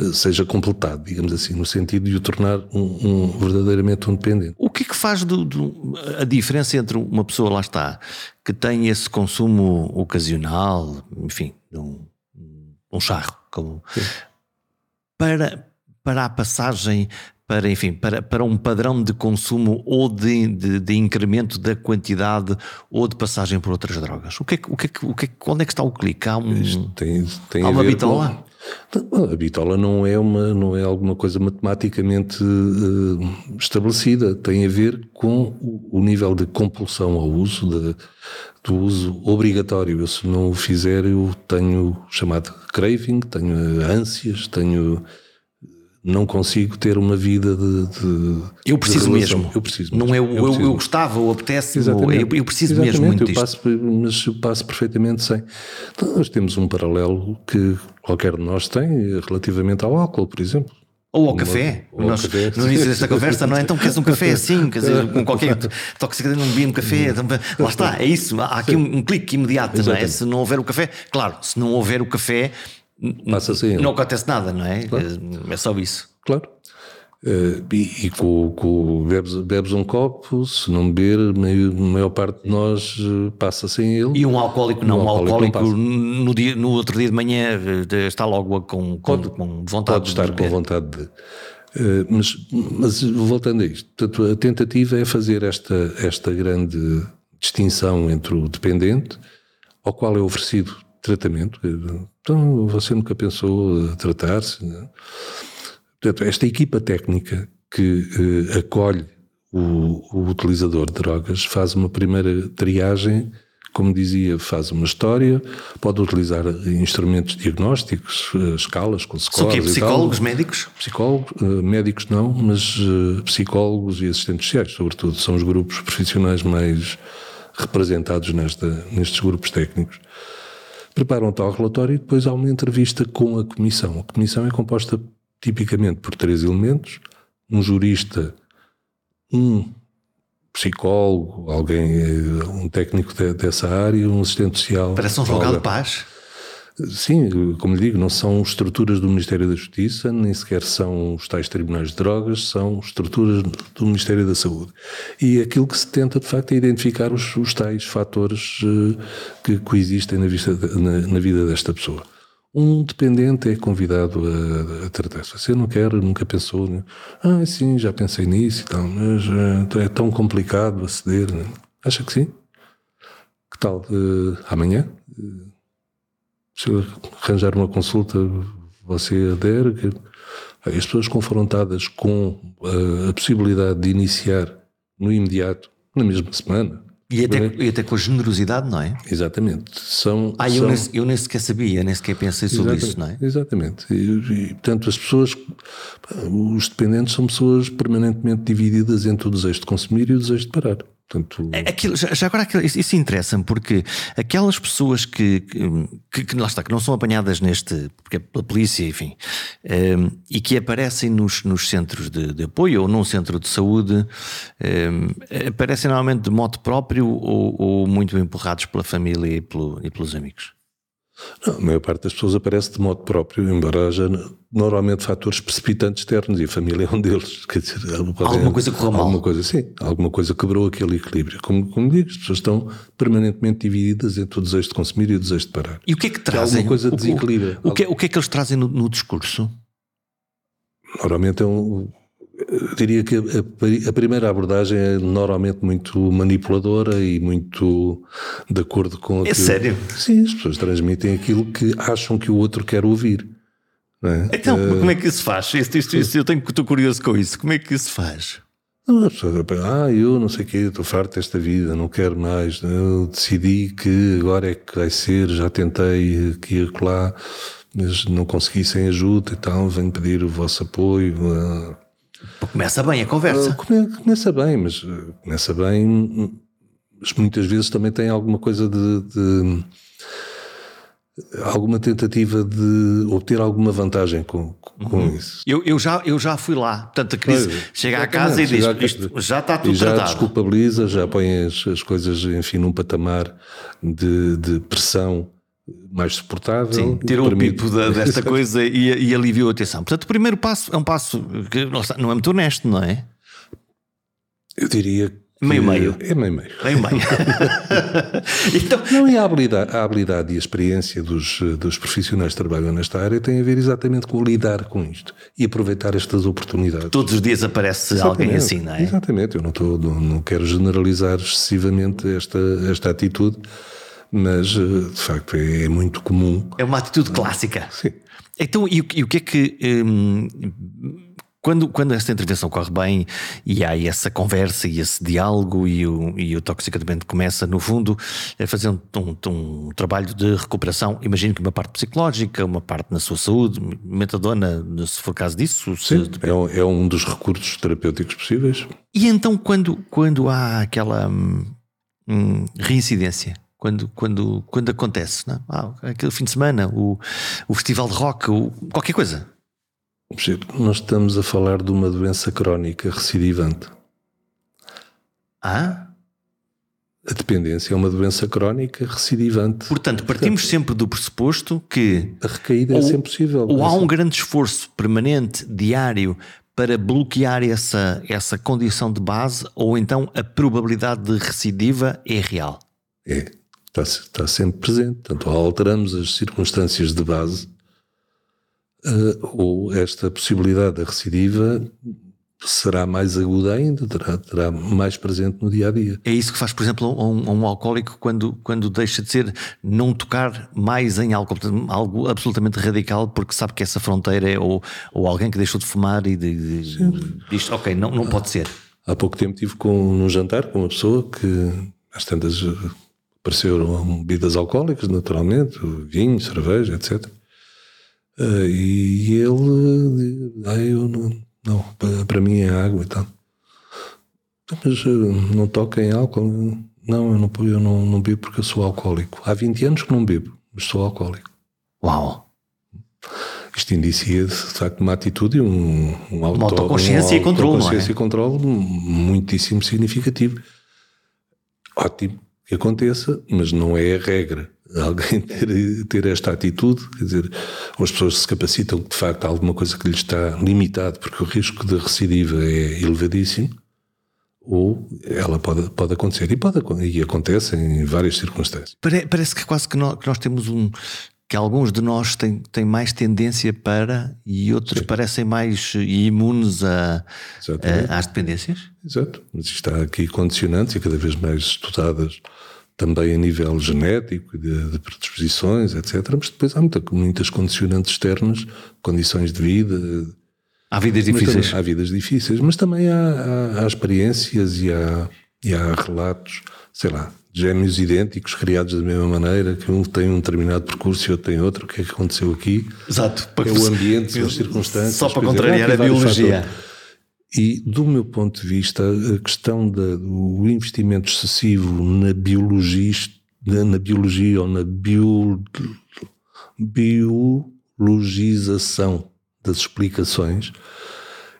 eh, seja completado, digamos assim, no sentido de o tornar um, um- verdadeiramente um dependente. O que é que faz do- do- a diferença entre uma pessoa, lá está, que tem esse consumo ocasional, enfim, de um, um charro, como, para, para a passagem, para, enfim, para, para um padrão de consumo ou de, de, de incremento da quantidade ou de passagem por outras drogas? O que é o que, é o que, é onde é que está o clique? Há um, tem, tem Há uma bitola? Com... A bitola não é, uma, não é alguma coisa matematicamente eh, estabelecida. Tem a ver com o, o nível de compulsão ao uso, de- do uso obrigatório. Eu, se não o fizer, eu tenho chamado craving, tenho ânsias, tenho. Não consigo ter uma vida de. de- eu preciso de mesmo. Eu preciso Não mesmo. é o eu, preciso eu gostava ou apetece, ou Exatamente. eu, eu preciso Exatamente, mesmo muito eu disto. passo, mas eu passo perfeitamente sem. Então, nós temos um paralelo que qualquer de nós tem relativamente ao álcool, por exemplo. Ou ao café. Ou Nós, café. No início desta conversa, não é? Então queres um café assim, quer dizer, com qualquer toxicador não bebia um café. Então, lá está, é isso. Há aqui um, um clique imediato, não é? Se não houver o café, claro, se não houver o café, Passa assim, não acontece nada, não é? Claro. É só isso. Claro. Uh, e, e com, com bebes, bebes, um copo, se não beber, a maior parte de nós uh, passa sem ele. E um alcoólico não, um, um alcoólico, alcoólico no, dia, no outro dia de manhã eh, está logo com, com, pode, com vontade pode estar com vontade de. Uh, mas, mas voltando a isto, portanto, a tentativa é fazer esta, esta grande distinção entre o dependente, ao qual é oferecido tratamento. Então, você nunca pensou tratar-se? Não? Portanto, esta equipa técnica que eh, acolhe o, o, utilizador de drogas faz uma primeira triagem, como dizia, faz uma história, pode utilizar instrumentos diagnósticos, eh, escalas com scores. São psicólogos, médicos? Psicólogos, eh, médicos não, mas eh, psicólogos e assistentes sociais, sobretudo, são os grupos profissionais mais representados nesta, nestes grupos técnicos. Preparam tal relatório e depois há uma entrevista com a comissão. A comissão é composta tipicamente por três elementos: um jurista, um psicólogo, alguém, eh, um técnico de, dessa área, um assistente social. Parece um julgado de paz. Sim, como lhe digo, não são estruturas do Ministério da Justiça, nem sequer são os tais tribunais de drogas, são estruturas do Ministério da Saúde. E aquilo que se tenta, de facto, é identificar os, os tais fatores uh, que coexistem na, vista, na, na vida desta pessoa. Um dependente é convidado a, a tratar. Se você não quer, nunca pensou, né? ah, sim, já pensei nisso e tal, mas uh, é tão complicado aceder. Né? Acha que sim? Que tal? Uh, amanhã? Se eu arranjar uma consulta, você adere? Que... As pessoas confrontadas com a possibilidade de iniciar no imediato, na mesma semana, e até, e até com a generosidade, não é? Exatamente. São, ah, eu, são... Nem, eu nem sequer sabia, nem sequer pensei sobre Exatamente. isso, não é? Exatamente. E, e, portanto, as pessoas, os dependentes são pessoas permanentemente divididas entre o desejo de consumir e o desejo de parar. Portanto... Aquilo, já, agora isso, isso interessa-me porque aquelas pessoas que, que, que, lá está, que não são apanhadas neste, porque é pela polícia, enfim, um, ehm, e que aparecem nos, nos centros de, de, apoio ou num centro de saúde, um, ehm, aparecem normalmente de modo próprio ou, ou muito empurrados pela família e, pelo, e pelos amigos? Não, a maior parte das pessoas aparece de modo próprio, embora haja normalmente fatores precipitantes externos e a família é um deles. Quer dizer, alguma coisa correu mal. Alguma coisa, sim. Alguma coisa quebrou aquele equilíbrio. Como, como digo, as pessoas estão permanentemente divididas entre o desejo de consumir e o desejo de parar. E o que é que trazem? alguma coisa desequilibra. O, o, o, que, é, o que é que eles trazem no, no discurso? Normalmente é um, eu diria que a, a, primeira abordagem é normalmente muito manipuladora e muito de acordo com aquilo. É sério? Sim, as pessoas transmitem aquilo que acham que o outro quer ouvir. É? Então, uh, como é que isso faz? Isto, isto, isto, eu tenho, estou curioso com isso. Como é que isso faz? As pessoas ah, eu não sei o quê, estou farto desta vida, não quero mais. Eu decidi que agora é que vai ser, já tentei aqui e acolá, mas não consegui sem ajuda e tal, venho pedir o vosso apoio. Uh, Começa bem a conversa. Uh, começa bem, mas uh, começa bem, mas muitas vezes também tem alguma coisa de, de alguma tentativa de obter alguma vantagem com, com uhum. isso. Eu, eu, já, eu já fui lá. Portanto, a crise pois, chega à casa e diz: já, isto já está tudo já tratado. desculpabiliza, já põe as, as coisas, enfim, num patamar de, de pressão mais suportável. Sim, tirou permite... o pipo da, desta coisa e, e aliviou a atenção. Portanto, o primeiro passo é um passo que não é muito honesto, não é? Eu diria Meio-meio. É meio-meio. Meio-meio. então... Não, e a habilidade, a habilidade e a experiência dos, dos profissionais que trabalham nesta área tem a ver exatamente com lidar com isto e aproveitar estas oportunidades. Todos os dias aparece exatamente, alguém assim, não é? Exatamente. Eu não, estou, não, não quero generalizar excessivamente esta, esta atitude, mas eh, de facto é, é muito comum. É uma atitude clássica. Sim. Então, e, e o que é que. Hum, quando, quando esta intervenção corre bem e há essa conversa e esse diálogo e o, e o toxicodependente começa, no fundo, a fazer um, um, um, trabalho de recuperação, imagino que uma parte psicológica, uma parte na sua saúde, metadona, se for caso disso. Sim, se... é, um, é um dos recursos terapêuticos possíveis. E então, quando, quando há aquela hum, reincidência, quando, quando, quando acontece, não é? ah, aquele fim de semana, o, o festival de rock, o, qualquer coisa Nós estamos a falar de uma doença crónica recidivante. Ah? A dependência é uma doença crónica recidivante. Portanto, partimos sempre do pressuposto que. A recaída é sempre possível. Ou há um grande esforço permanente, diário, para bloquear essa, essa condição de base, ou então a probabilidade de recidiva é real? É, está, está sempre presente. Portanto, alteramos as circunstâncias de base, uh, ou esta possibilidade da recidiva será mais aguda ainda, terá, terá, mais presente no dia a dia. É isso que faz, por exemplo, um, um, alcoólico quando, quando deixa de ser não tocar mais em álcool, algo absolutamente radical, porque sabe que essa fronteira é ou, ou alguém que deixou de fumar e de, de, diz, ok, não, não pode ser. Há pouco tempo estive com, num jantar com uma pessoa que às tantas apareceram bebidas alcoólicas, naturalmente, vinho, cerveja, etc. Uh, e ele, ah, eu não não, para mim é água e tal. Mas eh, não toca em álcool? Não, eu não, eu não, não bebo porque eu sou alcoólico. Há 20 anos que não bebo, mas sou alcoólico. Uau! Isto indicia de facto uma atitude e um, um auto, uma autoconsciência um, e controle. Autoconsciência é? e controle muitíssimo significativo. Ótimo que aconteça, mas não é a regra. Alguém ter, ter esta atitude, quer dizer, ou as pessoas se capacitam que de facto há alguma coisa que lhes está limitado, porque o risco de recidiva é elevadíssimo, ou ela pode, pode acontecer. E, pode, e acontece em várias circunstâncias. Parece que quase que nós, que nós temos um, que alguns de nós têm, têm mais tendência para e outros Sim. parecem mais imunes a, a, às dependências? Exato, mas está aqui condicionantes e cada vez mais estudadas também a nível genético, de, de predisposições, etc. Mas depois há muita, muitas condicionantes externas, condições de vida. Há vidas difíceis. Também, há vidas difíceis, mas também há, há, há experiências e há, e há relatos, sei lá, gêmeos idênticos, criados da mesma maneira, que um tem um determinado percurso e outro tem outro. O que é que aconteceu aqui? Exato. É o ambiente, as circunstâncias. Só para contrariar a biologia. E, do meu ponto de vista, a questão do investimento excessivo na biologia, na biologia ou na bio, biologização das explicações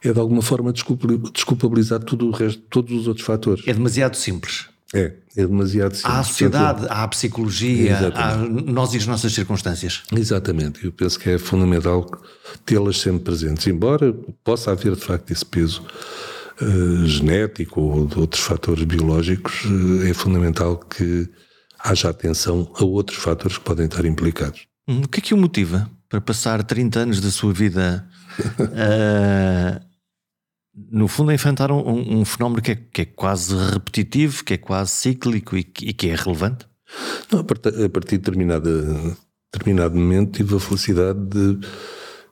é de alguma forma desculpabilizar tudo o resto, todos os outros fatores. É demasiado simples. É, é demasiado simples. Há a sociedade, há a psicologia, há nós e as nossas circunstâncias. Exatamente, eu penso que é fundamental tê-las sempre presentes, embora possa haver de facto esse peso uh, genético ou de outros fatores biológicos, uh, é fundamental que haja atenção a outros fatores que podem estar implicados. Hum, o que é que o motiva para passar 30 anos da sua vida uh, no fundo, a enfrentar um, um fenómeno que é, que é, quase repetitivo, que é quase cíclico e que, e que é relevante? Não, a partir, a partir de determinada, determinado momento tive a felicidade de,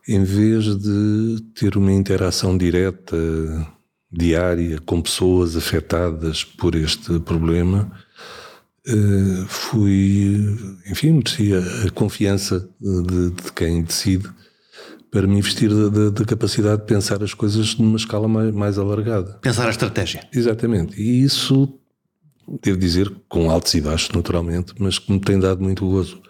em vez de ter uma interação direta, diária, com pessoas afetadas por este problema, eh, fui, enfim, merecia a confiança de, de quem decide para me investir da capacidade de pensar as coisas numa escala mais, mais alargada. Pensar a estratégia. Exatamente. E isso, devo dizer, com altos e baixos, naturalmente, mas que me tem dado muito gozo.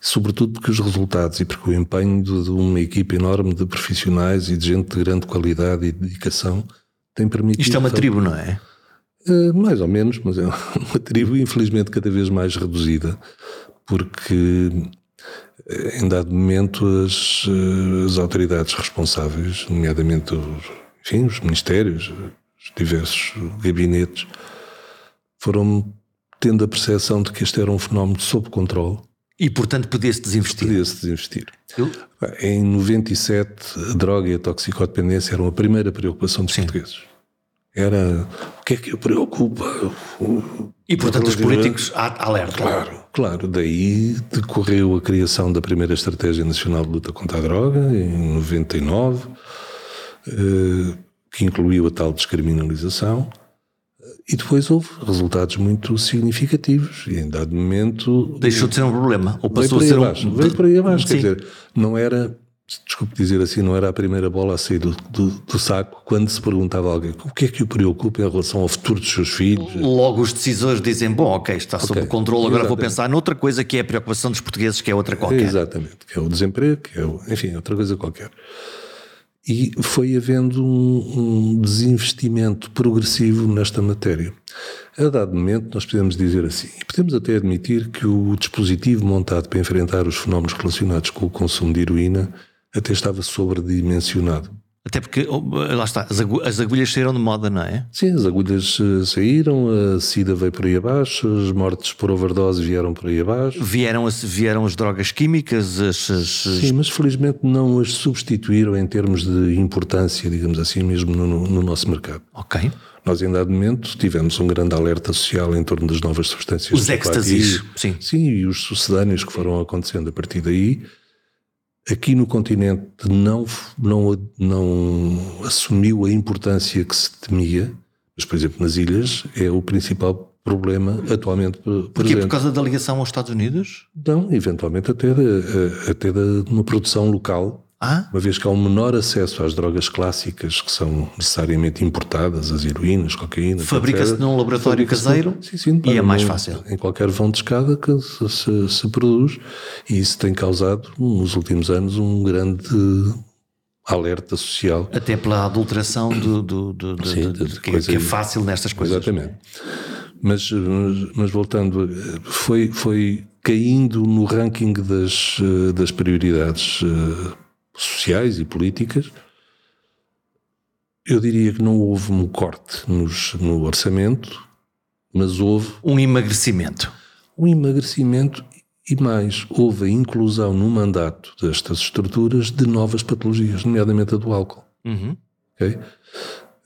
Sobretudo porque os resultados e porque o empenho de, de uma equipa enorme de profissionais e de gente de grande qualidade e dedicação tem permitido. Isto é uma tribo, não é? Uh, mais ou menos, mas é uma tribo infelizmente cada vez mais reduzida, porque em dado momento, as, as autoridades responsáveis, nomeadamente os, enfim, os ministérios, os diversos gabinetes, foram tendo a percepção de que este era um fenómeno sob controle. E, portanto, podia-se desinvestir. Podia-se desinvestir. Eu? Em 97, a droga e a toxicodependência eram a primeira preocupação dos Sim. portugueses era o que é que o preocupa. E portanto os políticos alertam. Claro, claro. Daí decorreu a criação da primeira Estratégia Nacional de Luta contra a Droga, em 99, eh, que incluiu a tal descriminalização. E depois houve resultados muito significativos e em dado momento... Deixou de ser um problema, ou passou a ser abaixo, um... Veio por aí abaixo, quer dizer, não era desculpe dizer assim, não era a primeira bola a sair do, do, do, saco quando se perguntava a alguém o que é que o preocupa em relação ao futuro dos seus filhos. Logo os decisores dizem, bom, ok, está sob okay. controle, agora Exatamente. vou pensar noutra coisa que é a preocupação dos portugueses, que é outra qualquer. Exatamente, que é o desemprego, que é, o, enfim, outra coisa qualquer. E foi havendo um, um, desinvestimento progressivo nesta matéria. A dado momento, nós podemos dizer assim, e podemos até admitir que o dispositivo montado para enfrentar os fenómenos relacionados com o consumo de heroína até estava sobredimensionado. Até porque, oh, lá está, as agulhas saíram de moda, não é? Sim, as agulhas eh, saíram, a SIDA veio por aí abaixo, as mortes por overdose vieram por aí abaixo. Vieram, vieram as drogas químicas, as, as... Sim, mas felizmente não as substituíram em termos de importância, digamos assim, mesmo no, no nosso mercado. Ok. Nós, em dado momento, tivemos um grande alerta social em torno das novas substâncias. Os êxtasis, sim. Sim, e os sucedâneos que foram acontecendo a partir daí aqui no continente não, não, não assumiu a importância que se temia, mas, por exemplo, nas ilhas é o principal problema atualmente presente. Porquê? Por causa da ligação aos Estados Unidos? Não, eventualmente até, de, até de uma produção local ah? Uma vez que há um menor acesso às drogas clássicas que são necessariamente importadas, as heroínas, cocaína. Fabrica-se num laboratório caseiro sim, sim, e é mais fácil. Em qualquer vão de escada que se, se, se, produz e isso tem causado nos últimos anos um grande alerta social. Até pela adulteração do, do, do, do sim, de, que, que, é fácil nestas coisas. Exatamente. Mas, mas voltando, foi, foi caindo no ranking das, das prioridades sociais e políticas, eu diria que não houve um corte nos, no orçamento, mas houve. Um emagrecimento. Um emagrecimento e mais, houve a inclusão no mandato destas estruturas de novas patologias, nomeadamente a do álcool. Uhum. Okay?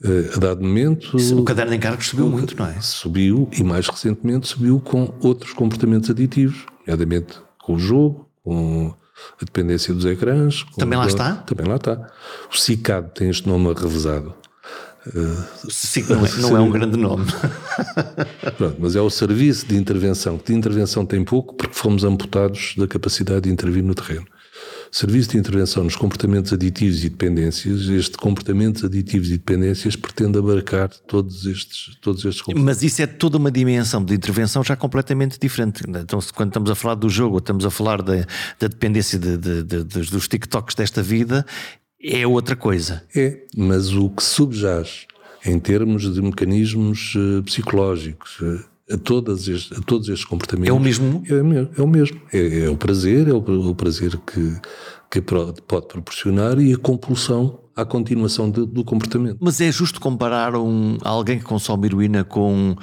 Uh, a dado momento. O caderno de encargos subiu muito, não é? Subiu e mais recentemente subiu com outros comportamentos aditivos, nomeadamente com o jogo, com a dependência dos ecrãs. Também lá está? Também lá está. O CICAD tem este nome revezado. Uh, Sim, não, é, não é um grande nome. Pronto, mas é o serviço de intervenção, que de intervenção tem pouco porque fomos amputados da capacidade de intervir no terreno. Serviço de intervenção nos comportamentos aditivos e dependências, este comportamentos aditivos e dependências pretende abarcar todos estes, todos estes comportamentos. Mas isso é toda uma dimensão de intervenção já completamente diferente. Então, quando estamos a falar do jogo, estamos a falar da, da dependência de, de, de, dos TikToks desta vida, é outra coisa. É, mas o que subjaz em termos de mecanismos uh, psicológicos, uh, a, todas estes, a todos estes comportamentos. É o mesmo? É, é o mesmo. É, é, o prazer, é o, o prazer que, que pode proporcionar e a compulsão à continuação de, do comportamento. Mas é justo comparar um, alguém que consome heroína com,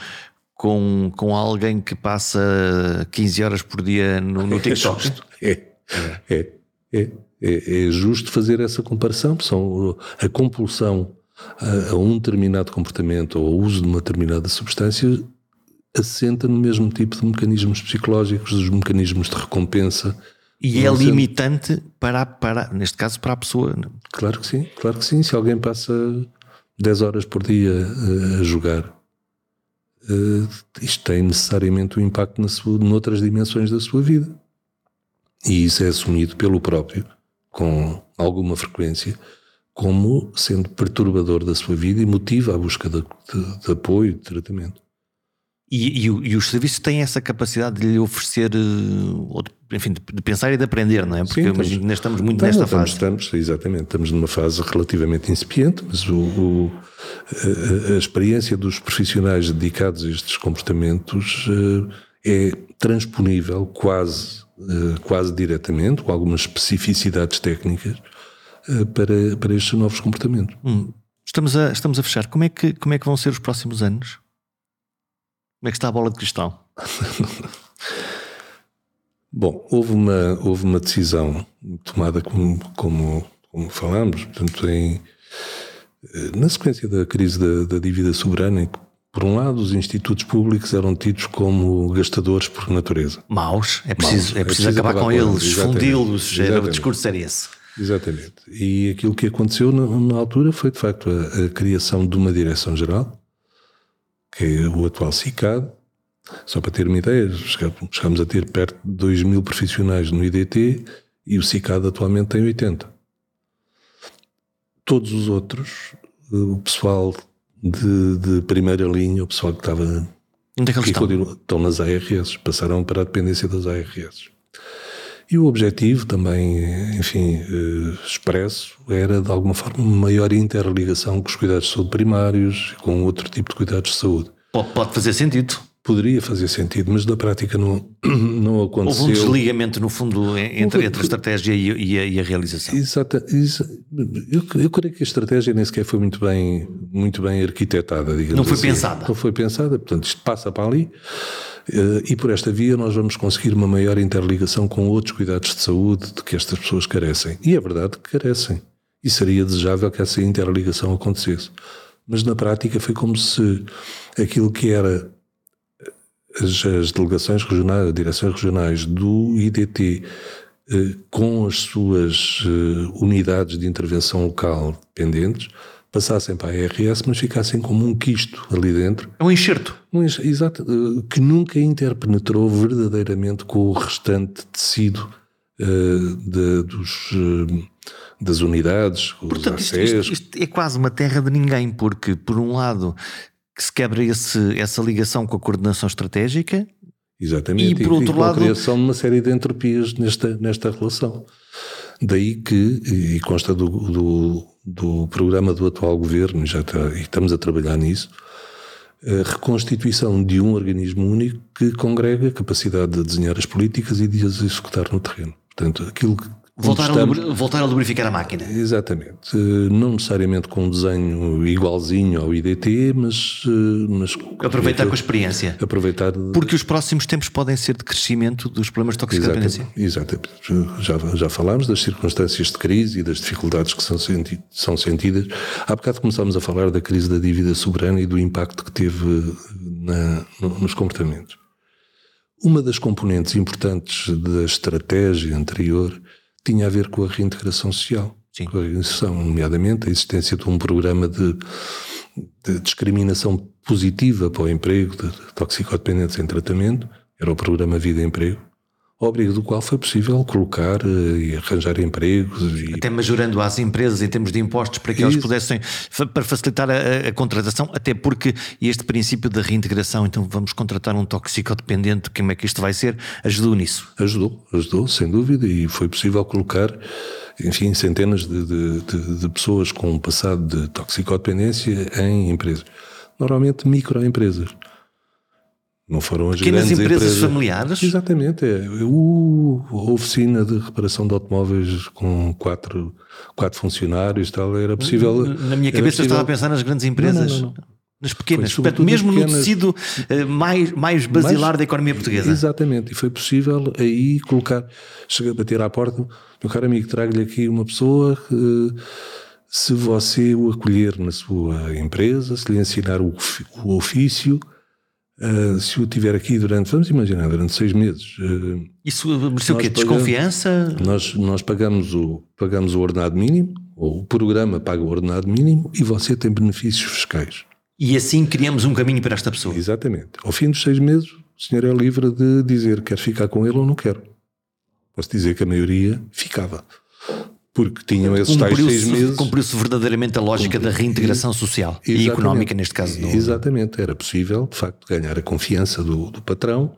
com, com alguém que passa 15 horas por dia no, no TikTok? É, é, é, é, é, justo fazer essa comparação. São a compulsão a, a um determinado comportamento ou ao uso de uma determinada substância assenta no mesmo tipo de mecanismos psicológicos, dos mecanismos de recompensa. E é limitante para, para, neste caso, para a pessoa. Claro que sim, claro que sim. Se alguém passa 10 horas por dia a, a jogar, uh, isto tem necessariamente um impacto na sua, noutras dimensões da sua vida. E isso é assumido pelo próprio, com alguma frequência, como sendo perturbador da sua vida e motiva a busca de, de, de apoio, de tratamento. E, e, e, os serviços têm essa capacidade de lhe oferecer, eh, enfim, de pensar e de aprender, não é? Porque Sim, estamos, ainda estamos muito nesta estamos, fase. Estamos, exatamente, estamos numa fase relativamente incipiente, mas o, o a, a, experiência dos profissionais dedicados a estes comportamentos eh, é transponível quase, eh, quase diretamente, com algumas especificidades técnicas, para, para estes novos comportamentos. Hum. Estamos, a, estamos a fechar. Como é, que, como é que vão ser os próximos anos? Como é que está a bola de cristal? Bom, houve uma, houve uma decisão tomada como, como, como falámos, portanto, em, eh, na sequência da crise da, da dívida soberana, em que, por um lado, os institutos públicos eram tidos como gastadores por natureza. Maus, é preciso, Maus. É, preciso é preciso acabar, acabar com, com eles, fundi-los, o discurso era esse. Exatamente. E aquilo que aconteceu na, na altura foi, de facto, a, a criação de uma direção-geral que é o atual CICAD. Só para ter uma ideia, chegamos a ter perto de 2 mil profissionais no IDT e o CICAD atualmente tem 80. Todos os outros, o pessoal de, de primeira linha, o pessoal que estava. Onde é que eles estão? estão nas ARS, passaram para a dependência das ARS. E o objetivo também, enfim, eh, expresso, era de alguma forma uma maior interligação com os cuidados de saúde primários, com outro tipo de cuidados de saúde. Pode fazer sentido. Poderia fazer sentido, mas na prática não, não aconteceu. Houve um desligamento, no fundo, entre, entre a estratégia e, e, a, e a, realização. Exato. Eu, eu, creio que a estratégia nem sequer foi muito bem, muito bem arquitetada, digamos Não foi assim. pensada. Não foi pensada, portanto, isto passa para ali. Eh, e por esta via nós vamos conseguir uma maior interligação com outros cuidados de saúde de que estas pessoas carecem. E é verdade que carecem. E seria desejável que essa interligação acontecesse. Mas na prática foi como se aquilo que era as, as delegações regionais, as direções regionais do IDT, eh, com as suas eh, unidades de intervenção local dependentes, passassem para a RS, mas ficassem como um quisto ali dentro. É um enxerto. Um enxerto exato, eh, que nunca interpenetrou verdadeiramente com o restante tecido uh, de, dos, uh, das unidades, Portanto, isto, isto, isto, é quase uma terra de ninguém, porque, por um lado, que se quebra esse, essa ligação com a coordenação estratégica. Exatamente. E, por outro e lado. a criação de uma série de entropias nesta, nesta relação. Daí que, e consta do, do, do programa do atual governo, já está, e estamos a trabalhar nisso, a reconstituição de um organismo único que congrega a capacidade de desenhar as políticas e de as executar no terreno. Portanto, aquilo que Voltar, estamos... a, voltar a lubrificar a máquina. Exatamente. Eh, não necessariamente com um desenho igualzinho ao IDT, mas. Eh, mas aproveitar com a experiência. Aproveitar. Porque os próximos tempos podem ser de crescimento dos problemas de toxicodependência. Exatamente. exatamente. Já, já falámos das circunstâncias de crise e das dificuldades que são, senti são sentidas. Há bocado começámos a falar da crise da dívida soberana e do impacto que teve na, nos comportamentos. Uma das componentes importantes da estratégia anterior tinha a ver com a reintegração social. Sim. Com a reintegração, nomeadamente a existência de um programa de, de discriminação positiva para o emprego de toxicodependentes em tratamento, era o programa Vida e Emprego, ao abrigo do qual foi possível colocar uh, e arranjar empregos. E... Até majorando às empresas em termos de impostos para que elas pudessem, para facilitar a, a, contratação, até porque este princípio da reintegração, então vamos contratar um toxicodependente, como é que isto vai ser, ajudou nisso? Ajudou, ajudou, sem dúvida, e foi possível colocar, enfim, centenas de, de, de, de pessoas com um passado de toxicodependência em empresas. Normalmente microempresas. Não foram as Pequenas grandes empresas, empresas familiares? Exatamente. É. O, a oficina de reparação de automóveis com quatro, quatro funcionários tal, era possível. Na minha cabeça possível... eu estava a pensar nas grandes empresas. Não, não, não, nas pequenas, portanto, mesmo pequenas... no tecido uh, mais, mais basilar mais, da economia portuguesa. Exatamente, e foi possível aí colocar, chegar a bater à porta, meu caro amigo, trago-lhe aqui uma pessoa que, se você o acolher na sua empresa, se lhe ensinar o, o ofício, Uh, se o tiver aqui durante, vamos imaginar, durante seis meses. Uh, Isso mereceu o quê? Desconfiança? Nós, nós pagamos, o, pagamos o ordenado mínimo, ou o programa paga o ordenado mínimo e você tem benefícios fiscais. E assim criamos um caminho para esta pessoa. Exatamente. Ao fim dos seis meses, o senhor é livre de dizer quer ficar com ele ou não quer. Posso dizer que a maioria ficava porque tinham esses tais seis meses. Cumpriu-se verdadeiramente a lógica da reintegração social e económica, neste caso. Do... Exatamente, era possível, de facto, ganhar a confiança do, do patrão,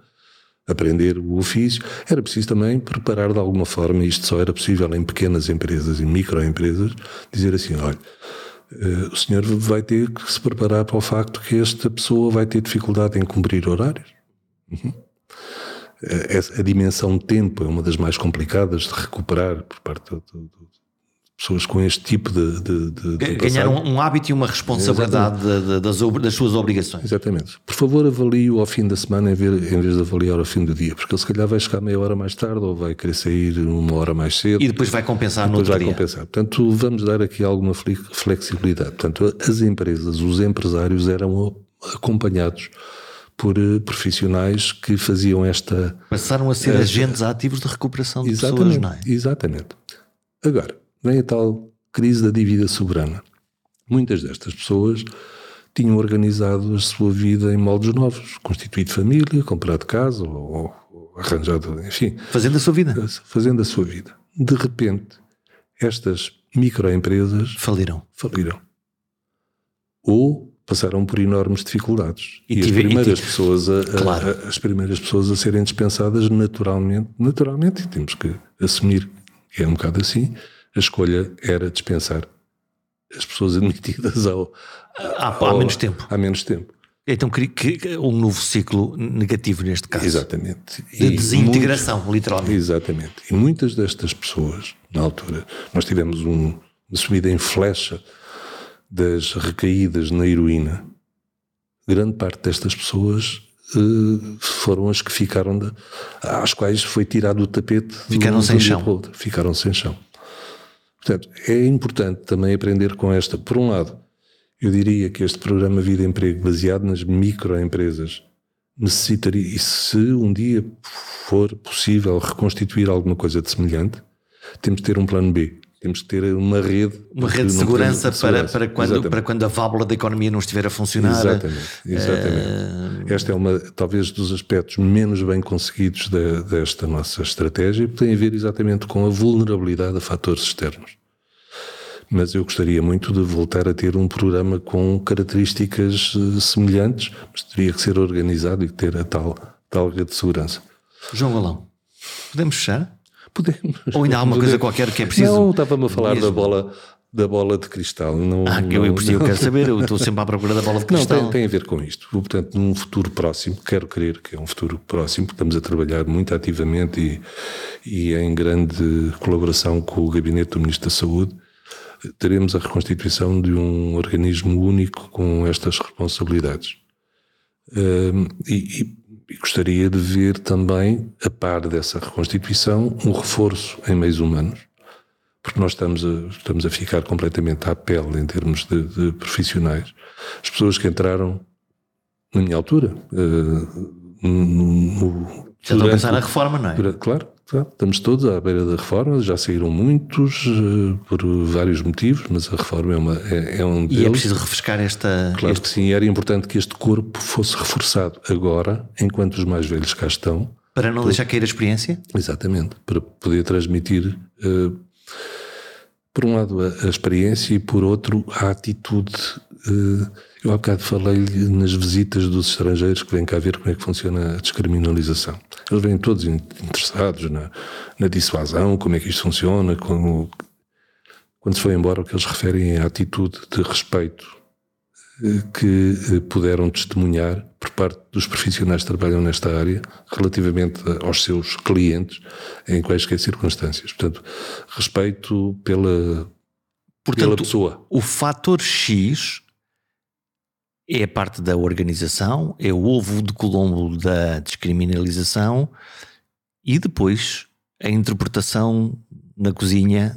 aprender o ofício. Era preciso também preparar de alguma forma, isto só era possível em pequenas empresas e microempresas, dizer assim: olha. Uh, o senhor vai ter que se preparar para o facto que esta pessoa vai ter dificuldade em cumprir horários. Uhum. Eh, a dimensão tempo é uma das mais complicadas de recuperar por parte do, do, pessoas com este tipo de. de, de Ganhar um, um, hábito e uma responsabilidade de, das, das, suas obrigações. Exatamente. Por favor, avalie-o ao fim da semana em vez, em vez de avaliar ao fim do dia, porque ele se calhar vai chegar meia hora mais tarde ou vai querer sair uma hora mais cedo. E depois vai compensar no outro vai dia. compensar. Portanto, vamos dar aqui alguma flexibilidade. Portanto, as empresas, os empresários eram acompanhados por eh, profissionais que faziam esta. Passaram a ser uh, agentes ativos de recuperação de exatamente, pessoas, não é? Exatamente. Agora, vem a tal crise da dívida soberana. Muitas destas pessoas tinham organizado a sua vida em moldes novos, constituído família, comprado casa ou, ou arranjado, enfim. Fazendo a sua vida. Fazendo a sua vida. De repente, estas microempresas faliram. Faliram. Ou passaram por enormes dificuldades. E, e tive, as primeiras tive, pessoas a, claro. a, as primeiras pessoas a serem dispensadas naturalmente, naturalmente, e temos que assumir que é um bocado assim, a escolha era dispensar as pessoas admitidas ao, há, ao, há menos tempo. Há menos tempo. Então, que, que, um novo ciclo negativo neste caso. Exatamente. De e desintegração, muitos, literalmente. Exatamente. E muitas destas pessoas, na altura, nós tivemos um, uma subida em flecha das recaídas na heroína. Grande parte destas pessoas uh, foram as que ficaram, de, às quais foi tirado o tapete. Ficaram sem chão. Ficaram sem chão. Portanto, é importante também aprender com esta. Por um lado, eu diria que este programa Vida Emprego, baseado nas microempresas, necessitaria, e se um dia for possível reconstituir alguma coisa de semelhante, temos de ter um plano B. Temos que ter uma rede. Uma rede de segurança, de segurança, para, para, quando, para quando a válvula da economia não estiver a funcionar. Exatamente. exatamente. Uh... Esta é uma, talvez, dos aspectos menos bem conseguidos de, desta nossa estratégia, que tem a ver exatamente com a vulnerabilidade a fatores externos mas eu gostaria muito de voltar a ter um programa com características eh, semelhantes, mas teria que ser organizado e ter a tal, tal rede de segurança. João Galão, podemos fechar? Podemos. Ou ainda há uma coisa qualquer que é preciso? Não, estava-me a falar mesmo. da bola da bola de cristal. Não, ah, não, eu, eu, eu quero saber, eu estou sempre à procura da bola de cristal. Não, tem, tem, a ver com isto. Portanto, num futuro próximo, quero crer que é um futuro próximo, porque estamos a trabalhar muito ativamente e, e em grande colaboração com o Gabinete do Ministro da Saúde, teremos a reconstituição de um organismo único com estas responsabilidades. Um, e, e, gostaria de ver também, a par dessa reconstituição, um reforço em meios humanos, porque nós estamos a, estamos a ficar completamente à pele em termos de, de profissionais. As pessoas que entraram na minha altura, uh, no, no, já estão a pensar na reforma, não é? Durante, claro, Estamos todos à beira da reforma, já saíram muitos uh, por vários motivos, mas a reforma é, uma, é, é um deles. E é preciso refrescar esta. Claro este... que sim, era importante que este corpo fosse reforçado agora, enquanto os mais velhos cá estão. Para não por... deixar cair a experiência? Exatamente, para poder transmitir, uh, por um lado, a, a, experiência e por outro, a atitude. Uh, eu há bocado falei-lhe nas visitas dos estrangeiros que vêm cá ver como é que funciona a descriminalização. Eles vêm todos interessados na, na dissuasão, como é que isto funciona, como, quando se foi embora, o que eles referem é a atitude de respeito eh, que eh, puderam testemunhar por parte dos profissionais que trabalham nesta área relativamente aos seus clientes em quaisquer circunstâncias. Portanto, respeito pela, Portanto, pela pessoa. O fator X é parte da organização, é o ovo de Colombo da descriminalização e depois a interpretação na cozinha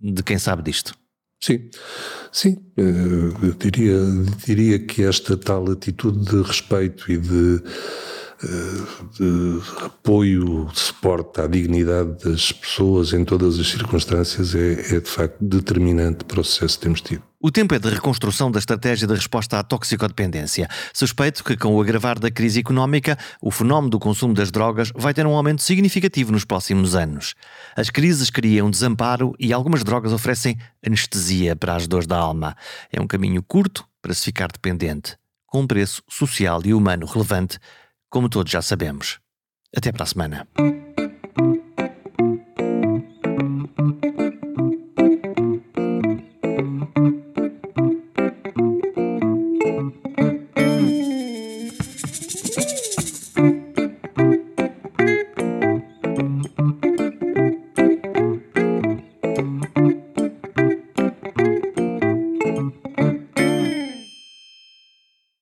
de quem sabe disto. Sim, sim, eh, eu diria, diria que esta tal atitude de respeito e de de apoio, de suporte à dignidade das pessoas em todas as circunstâncias é, é, de facto determinante para o sucesso que temos tido. O tempo é de reconstrução da estratégia de resposta à toxicodependência. Suspeito que, com o agravar da crise económica, o fenómeno do consumo das drogas vai ter um aumento significativo nos próximos anos. As crises criam desamparo e algumas drogas oferecem anestesia para as dores da alma. É um caminho curto para se ficar dependente, com um preço social e humano relevante como todos já sabemos. Até para a semana.